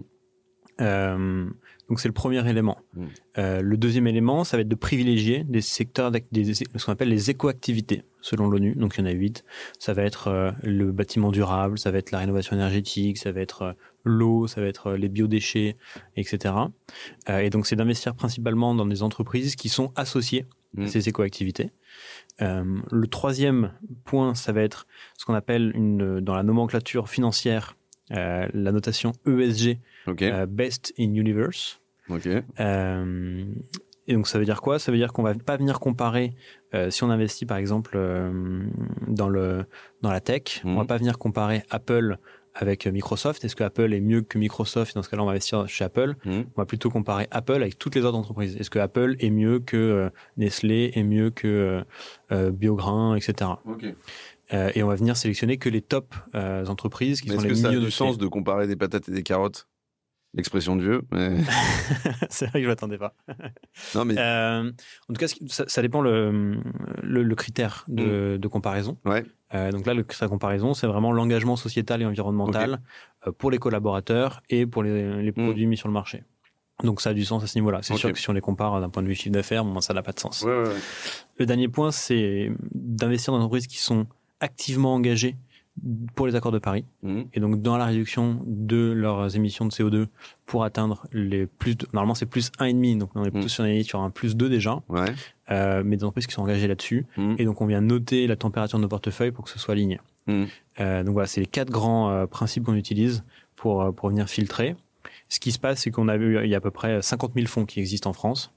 Euh, donc c'est le premier élément. Mm. Euh, le deuxième élément, ça va être de privilégier des secteurs, des, ce qu'on appelle les éco-activités, selon l'ONU. Donc il y en a huit. Ça va être euh, le bâtiment durable, ça va être la rénovation énergétique, ça va être euh, l'eau, ça va être les biodéchets, etc. Et donc c'est d'investir principalement dans des entreprises qui sont associées à ces éco-activités. Le troisième point, ça va être ce qu'on appelle une, dans la nomenclature financière la notation ESG, Euh, Best in Universe. Euh, et donc ça veut dire quoi? Ça veut dire qu'on va pas venir comparer euh, si on investit par exemple dans le dans la tech, Mhm. on va pas venir comparer Apple avec Microsoft. Est-ce que Apple est mieux que Microsoft? Dans ce cas-là, on va investir chez Apple. Mm. On va plutôt comparer Apple avec toutes les autres entreprises. Est-ce que Apple est mieux que Nestlé, est mieux que Biograin, etc. Et on va venir sélectionner que les top entreprises qui Mais sont Est-ce les que ça a mieux du sens de comparer des patates et des carottes? L'expression de vieux. mais- C'est vrai que je m'attendais pas. non, mais. Euh, en tout cas, ça, ça dépend le, le, le critère de, de comparaison. Ouais. Euh, donc là, le critère de comparaison, c'est vraiment l'engagement sociétal et environnemental euh, pour les collaborateurs et pour les, les produits mis sur le marché. Donc ça a du sens à ce niveau-là. C'est sûr que si on les compare d'un point de vue chiffre d'affaires, bon, ça n'a pas de sens. Ouais, ouais, ouais. Le dernier point, c'est d'investir dans des entreprises qui sont activement engagées pour les accords de Paris Mm. et donc dans la réduction de leurs émissions de CO2 pour atteindre les plus de, normalement c'est plus 1,5 donc on est Mm. plutôt sur, une- sur un plus 2 déjà Ouais. euh, mais des entreprises qui sont engagées là-dessus Mm. et donc on vient noter la température de nos portefeuilles pour que ce soit aligné Mm. Euh, donc voilà c'est les quatre grands euh, principes qu'on utilise pour, pour venir filtrer ce qui se passe c'est qu'on a il y a à peu près 50 000 fonds qui existent en France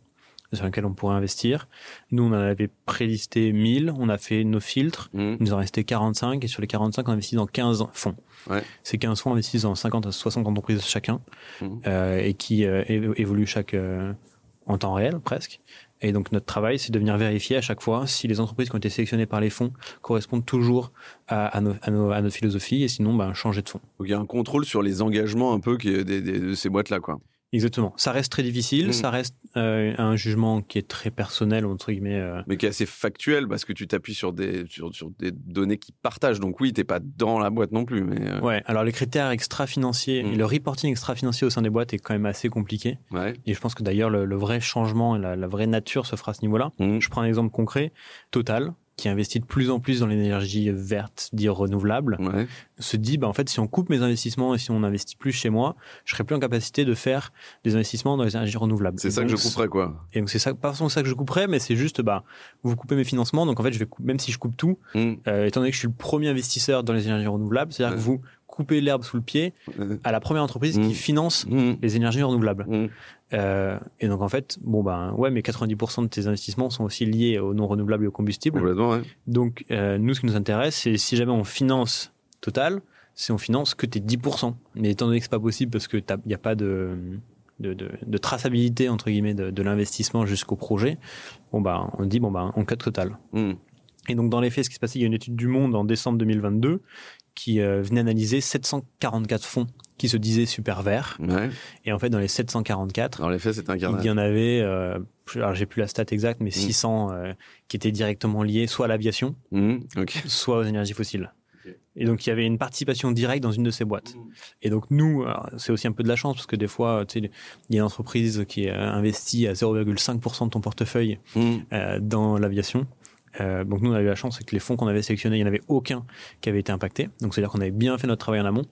sur lesquels on pourrait investir. Nous, on en avait prélisté 1000, on a fait nos filtres, Mm. il nous en restait 45 et sur les 45, on investit dans 15 fonds. Ouais. Ces 15 fonds investissent dans 50 à 60 entreprises chacun Mhm. euh, et qui euh, évo- évoluent chaque euh, en temps réel presque. Et donc notre travail, c'est de venir vérifier à chaque fois si les entreprises qui ont été sélectionnées par les fonds correspondent toujours à, à, nos, à, nos- à notre philosophie et sinon, ben, changer de fonds. Donc il y a un contrôle sur les engagements un peu qui, des, des- de ces boîtes-là, quoi. Exactement. Ça reste très difficile, Mhm. ça reste euh, un jugement qui est très personnel, entre guillemets. euh, Mais qui est assez factuel parce que tu t'appuies sur des, sur, sur des données qui partagent. Donc oui, t'es pas dans la boîte non plus. Mais euh, Ouais, alors les critères extra-financiers et le reporting extra-financier au sein des boîtes est quand même assez compliqué. ouais. Et je pense que d'ailleurs, le, le vrai changement et la, la vraie nature se fera à ce niveau-là. Mm. Je prends un exemple concret. Total, qui investit de plus en plus dans l'énergie verte, dire renouvelable, se dit, bah, en fait, si on coupe mes investissements et si on investit plus chez moi, je serai plus en capacité de faire des investissements dans les énergies renouvelables. C'est ça que je couperais, quoi. Et donc, c'est ça, pas forcément ça que je couperais, mais c'est juste, bah, vous coupez mes financements. Donc, en fait, je vais, même si je coupe tout, mm. euh, étant donné que je suis le premier investisseur dans les énergies renouvelables, c'est-à-dire que vous coupez l'herbe sous le pied à la première entreprise qui mm. finance mm. les énergies renouvelables. Euh, et donc en fait, bon ben ouais, mais 90% de tes investissements sont aussi liés aux non renouvelables et aux combustibles. Donc euh, nous, ce qui nous intéresse, c'est si jamais on finance Total, c'est on finance que tes 10%. Mais étant donné que c'est pas possible parce que il n'y a pas de de, de, traçabilité entre guillemets de, l'investissement jusqu'au projet, bon bah on dit bon bah on cut Total. Et donc dans les faits, ce qui se passait, il y a une étude du Monde en décembre 2022 qui euh, venait analyser 744 fonds qui se disaient super verts. Et en fait, dans les 744, dans les faits, un il y en avait, euh, alors j'ai plus la stat exacte, mais 600 hmm. euh, qui étaient directement liés soit à l'aviation, hmm, soit aux énergies fossiles. Et donc, il y avait une participation directe dans une de ces boîtes. Et donc, nous, c'est aussi un peu de la chance parce que des fois, tu sais, il y a une entreprise qui investit à 0,5% de ton portefeuille dans l'aviation. Euh, donc nous on a eu la chance que les fonds qu'on avait sélectionnés, il n'y en avait aucun qui avait été impacté. Donc c'est à dire qu'on avait bien fait notre travail en amont.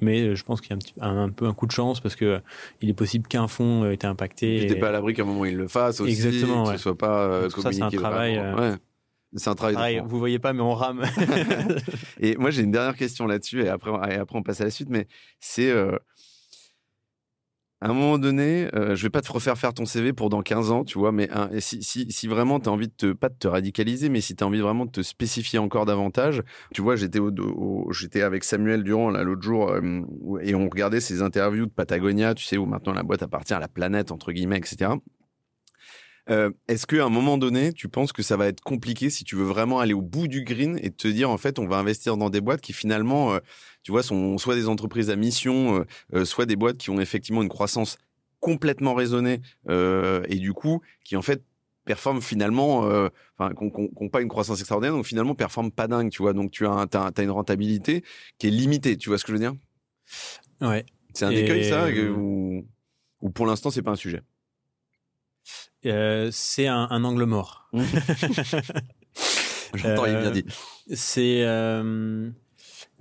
Mais euh, je pense qu'il y a un, petit, un, peu un coup de chance parce que euh, il est possible qu'un fonds ait été impacté. Tu n'étais pas à l'abri qu'à un moment il le fasse aussi. Exactement. Que ce soit pas Ça c'est un travail. C'est un travail. Pareil, vous voyez pas, mais on rame. et moi, j'ai une dernière question là-dessus, et après, et après, on passe à la suite. Mais c'est, à un moment donné, euh, je vais pas te refaire faire ton CV pour dans 15 ans, tu vois, mais si, si, vraiment tu as envie de te, pas de te radicaliser, mais si tu as envie vraiment de te spécifier encore davantage, tu vois, j'étais au, avec Samuel Durand l'autre jour euh, et on regardait ses interviews de Patagonia, tu sais, où maintenant la boîte appartient à la planète, entre guillemets, etc. Euh, est-ce qu'à un moment donné, tu penses que ça va être compliqué si tu veux vraiment aller au bout du green et te dire, en fait, on va investir dans des boîtes qui finalement, euh, tu vois, sont soit des entreprises à mission, euh, soit des boîtes qui ont effectivement une croissance complètement raisonnée et du coup, qui en fait performent finalement, enfin, qui n'ont pas une croissance extraordinaire, donc finalement performent pas dingue, tu vois. Donc tu as, as, une rentabilité qui est limitée, tu vois ce que je veux dire? Ouais. C'est un écueil ça, ou, ou pour l'instant c'est pas un sujet? Euh, c'est un, un, angle mort. J'entends, il bien dit. Euh, c'est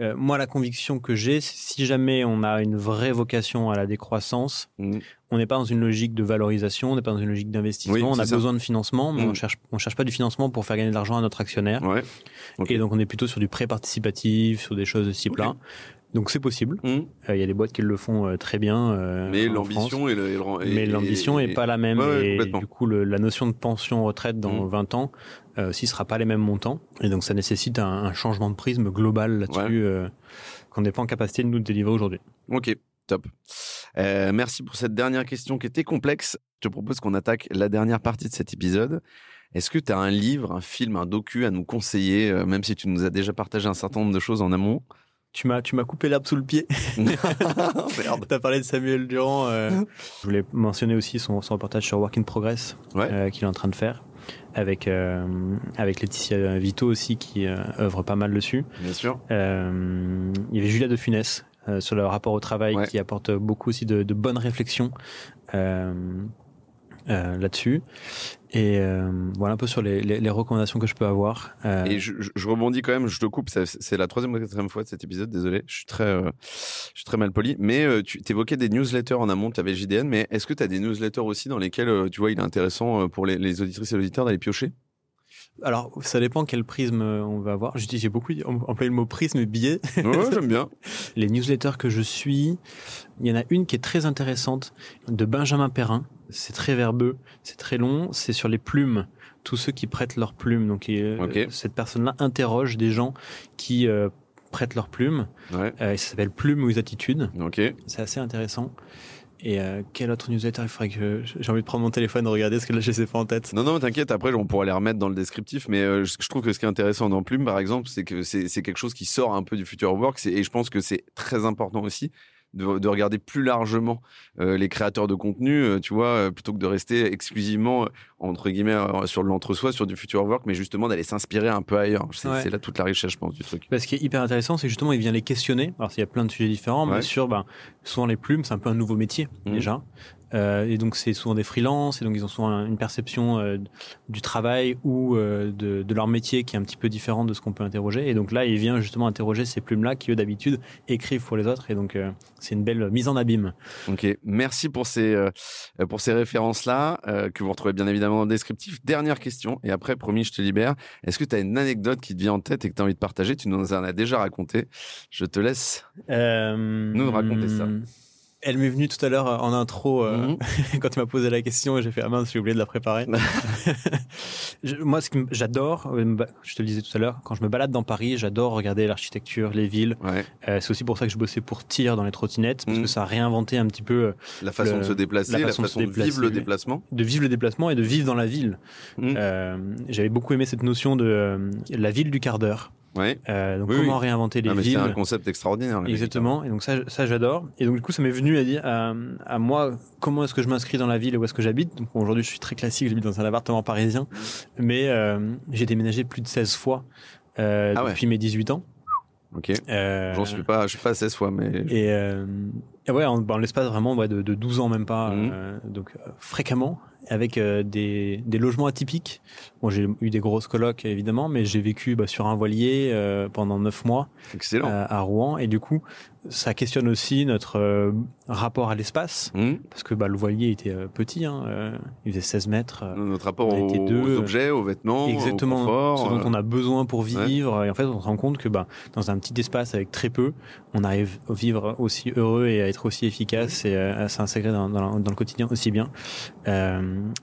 euh, moi la conviction que j'ai, si jamais on a une vraie vocation à la décroissance, mmh. on n'est pas dans une logique de valorisation, on n'est pas dans une logique d'investissement. on a besoin de financement, mais on mmh. cherche on cherche pas du financement pour faire gagner de l'argent à notre actionnaire. Ouais. Et donc on est plutôt sur du prêt participatif, sur des choses de ce type-là. Donc c'est possible. Mmh. Euh, il y a des boîtes qui le font euh, très bien. Euh, mais l'ambition le, mais l'ambition est pas la même. et du coup, le, la notion de pension retraite dans 20 mmh. ans aussi sera pas les mêmes montants. Et donc ça nécessite un, un changement de prisme global là-dessus qu'on n'est pas en capacité de nous délivrer aujourd'hui. Ok, top. merci pour cette dernière question qui était complexe. Je te propose qu'on attaque la dernière partie de cet épisode. Est-ce que tu as un livre, un film, un docu à nous conseiller, même si tu nous as déjà partagé un certain nombre de choses en amont? Tu m'as, tu m'as coupé l'herbe sous le pied. Merde. T'as parlé de Samuel Durand. Euh, je voulais mentionner aussi son, son reportage sur Work in Progress euh, qu'il est en train de faire avec euh, avec Laetitia Vito aussi qui euh, œuvre pas mal dessus. Bien sûr. Euh, il y avait Julia de Funès sur le rapport au travail qui apporte beaucoup aussi de, de bonnes réflexions. Euh, là-dessus. Et euh, voilà un peu sur les, les, recommandations que je peux avoir. Euh, et je, je, rebondis quand même, je te coupe, c'est la troisième ou quatrième fois de cet épisode, désolé, je suis très, je suis très mal poli. Mais tu évoquais des newsletters en amont, tu avais JDN, mais est-ce que tu as des newsletters aussi dans lesquels, tu vois, il est intéressant pour les, les auditrices et auditeurs d'aller piocher? Alors, ça dépend quel prisme on va avoir. J'ai beaucoup employé le mot prisme et billet. Ouais, j'aime bien. Les newsletters que je suis, il y en a une qui est très intéressante de Benjamin Perrin. C'est très verbeux, c'est très long, c'est sur les plumes. Tous ceux qui prêtent leurs plumes. Donc, euh, cette personne-là interroge des gens qui euh, prêtent leurs plumes. Ouais. Euh, ça s'appelle Plumes ou attitudes. Okay. C'est assez intéressant. Et quel autre newsletter? Il faudrait que j'ai envie de prendre mon téléphone et regarder ce que là je sais pas en tête. Non non t'inquiète après on pourra les remettre dans le descriptif mais je, trouve que ce qui est intéressant dans Plume par exemple c'est que c'est quelque chose qui sort un peu du future work et je pense que c'est très important aussi de, regarder plus largement les créateurs de contenu, tu vois, plutôt que de rester exclusivement entre guillemets sur l'entre-soi, sur du future work, mais justement d'aller s'inspirer un peu ailleurs. C'est là toute la richesse, je pense, du truc. Bah, ce qui est hyper intéressant, c'est justement il vient les questionner. Alors, il y a plein de sujets différents, mais sur, ben, souvent les plumes, c'est un peu un nouveau métier mmh. déjà. Euh, et donc c'est souvent des freelances et donc ils ont souvent une perception euh, du travail ou euh, de, de, leur métier qui est un petit peu différente de ce qu'on peut interroger. Et donc là, il vient justement interroger ces plumes-là qui eux d'habitude écrivent pour les autres. Et donc c'est une belle mise en abîme. Ok, merci pour ces pour ces références-là que vous retrouvez bien évidemment dans le descriptif. Dernière question et après promis je te libère. Est-ce que tu as une anecdote qui te vient en tête et que tu as envie de partager? Tu nous en as déjà raconté. Je te laisse nous raconter ça. Elle m'est venue tout à l'heure euh, en intro euh, mhm. quand tu m'as posé la question et j'ai fait ah mince j'ai oublié de la préparer. moi ce que j'adore, euh, je te le disais tout à l'heure, quand je me balade dans Paris, j'adore regarder l'architecture, les villes. c'est aussi pour ça que je bossais pour TIR dans les trottinettes parce que mhm. ça a réinventé un petit peu la façon de se déplacer, la façon, de, vivre le déplacement, de vivre le déplacement et de vivre dans la ville. Mhm. J'avais beaucoup aimé cette notion de la ville du quart d'heure. Ouais. Euh, donc comment réinventer les ah, villes C'est un concept extraordinaire. Exactement. Et donc ça, ça j'adore. Et donc du coup, ça m'est venu à dire à, moi comment est-ce que je m'inscris dans la ville et où est-ce que j'habite? Donc aujourd'hui, je suis très classique. J'habite dans un appartement parisien, mais euh, j'ai déménagé plus de 16 fois euh, ah depuis mes 18 ans. Ok. Euh, J'en suis pas, je suis pas à 16 fois, mais. Et, et ouais, en, l'espace vraiment ouais, de, de, 12 ans même pas, mhm. donc fréquemment avec euh, des, des, logements atypiques. Bon, j'ai eu des grosses colocs évidemment, mais j'ai vécu bah, sur un voilier euh, pendant neuf mois Excellent. à Rouen et du coup ça questionne aussi notre euh, rapport à l'espace, mmh. parce que bah, le voilier était euh, petit, hein, euh, il faisait 16 mètres. notre rapport aux, objets, aux vêtements, exactement, au confort, ce dont on a besoin pour vivre. Et en fait, on se rend compte que bah, dans un petit espace avec très peu, on arrive à vivre aussi heureux et à être aussi efficace et à s'intégrer dans, dans, dans, le quotidien aussi bien.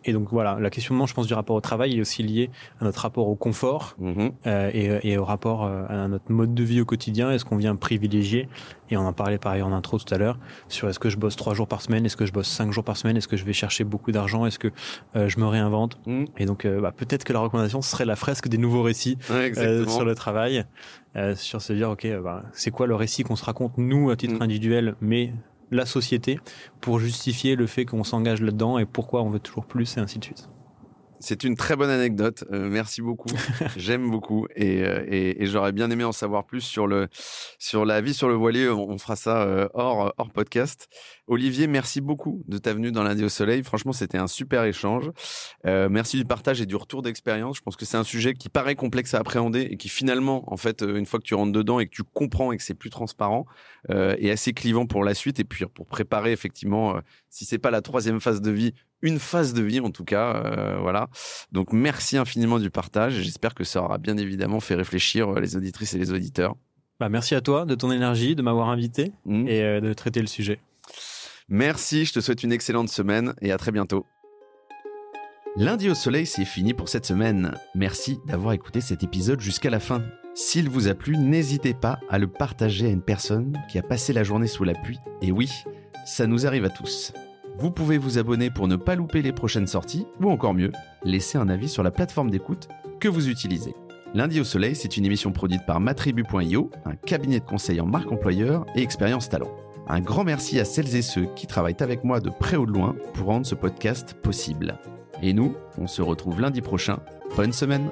Et donc voilà, la questionnement, je pense, du rapport au travail est aussi lié à notre rapport au confort mmh. et, et, au rapport à notre mode de vie au quotidien. Est-ce qu'on vient privilégier et on en parlait pareil en intro tout à l'heure sur est-ce que je bosse trois jours par semaine, est-ce que je bosse cinq jours par semaine, est-ce que je vais chercher beaucoup d'argent, est-ce que euh, je me réinvente. Mm. Et donc euh, bah, peut-être que la recommandation serait la fresque des nouveaux récits euh, sur le travail, sur se dire ok bah, c'est quoi le récit qu'on se raconte nous à titre mm. individuel, mais la société pour justifier le fait qu'on s'engage là-dedans et pourquoi on veut toujours plus et ainsi de suite. C'est une très bonne anecdote. Euh, merci beaucoup. J'aime beaucoup euh, et, et, j'aurais bien aimé en savoir plus sur le sur la vie sur le voilier. On, fera ça euh, hors hors podcast. Olivier, merci beaucoup de ta venue dans lundi au soleil. Franchement, c'était un super échange. merci du partage et du retour d'expérience. Je pense que c'est un sujet qui paraît complexe à appréhender et qui finalement, en fait, une fois que tu rentres dedans et que tu comprends et que c'est plus transparent, est assez clivant pour la suite et puis pour préparer effectivement, si c'est pas la troisième phase de vie, une phase de vie en tout cas. Euh, voilà. Donc merci infiniment du partage. J'espère que ça aura bien évidemment fait réfléchir euh, les auditrices et les auditeurs. Bah, merci à toi de ton énergie, de m'avoir invité mmh. et euh, de traiter le sujet. Merci, je te souhaite une excellente semaine et à très bientôt. Lundi au soleil, c'est fini pour cette semaine. Merci d'avoir écouté cet épisode jusqu'à la fin. S'il vous a plu, n'hésitez pas à le partager à une personne qui a passé la journée sous la pluie. Et oui, ça nous arrive à tous. Vous pouvez vous abonner pour ne pas louper les prochaines sorties, ou encore mieux, laisser un avis sur la plateforme d'écoute que vous utilisez. Lundi au Soleil, c'est une émission produite par matribu.io, un cabinet de conseil en marque employeur et expérience talent. Un grand merci à celles et ceux qui travaillent avec moi de près ou de loin pour rendre ce podcast possible. Et nous, on se retrouve lundi prochain. Bonne semaine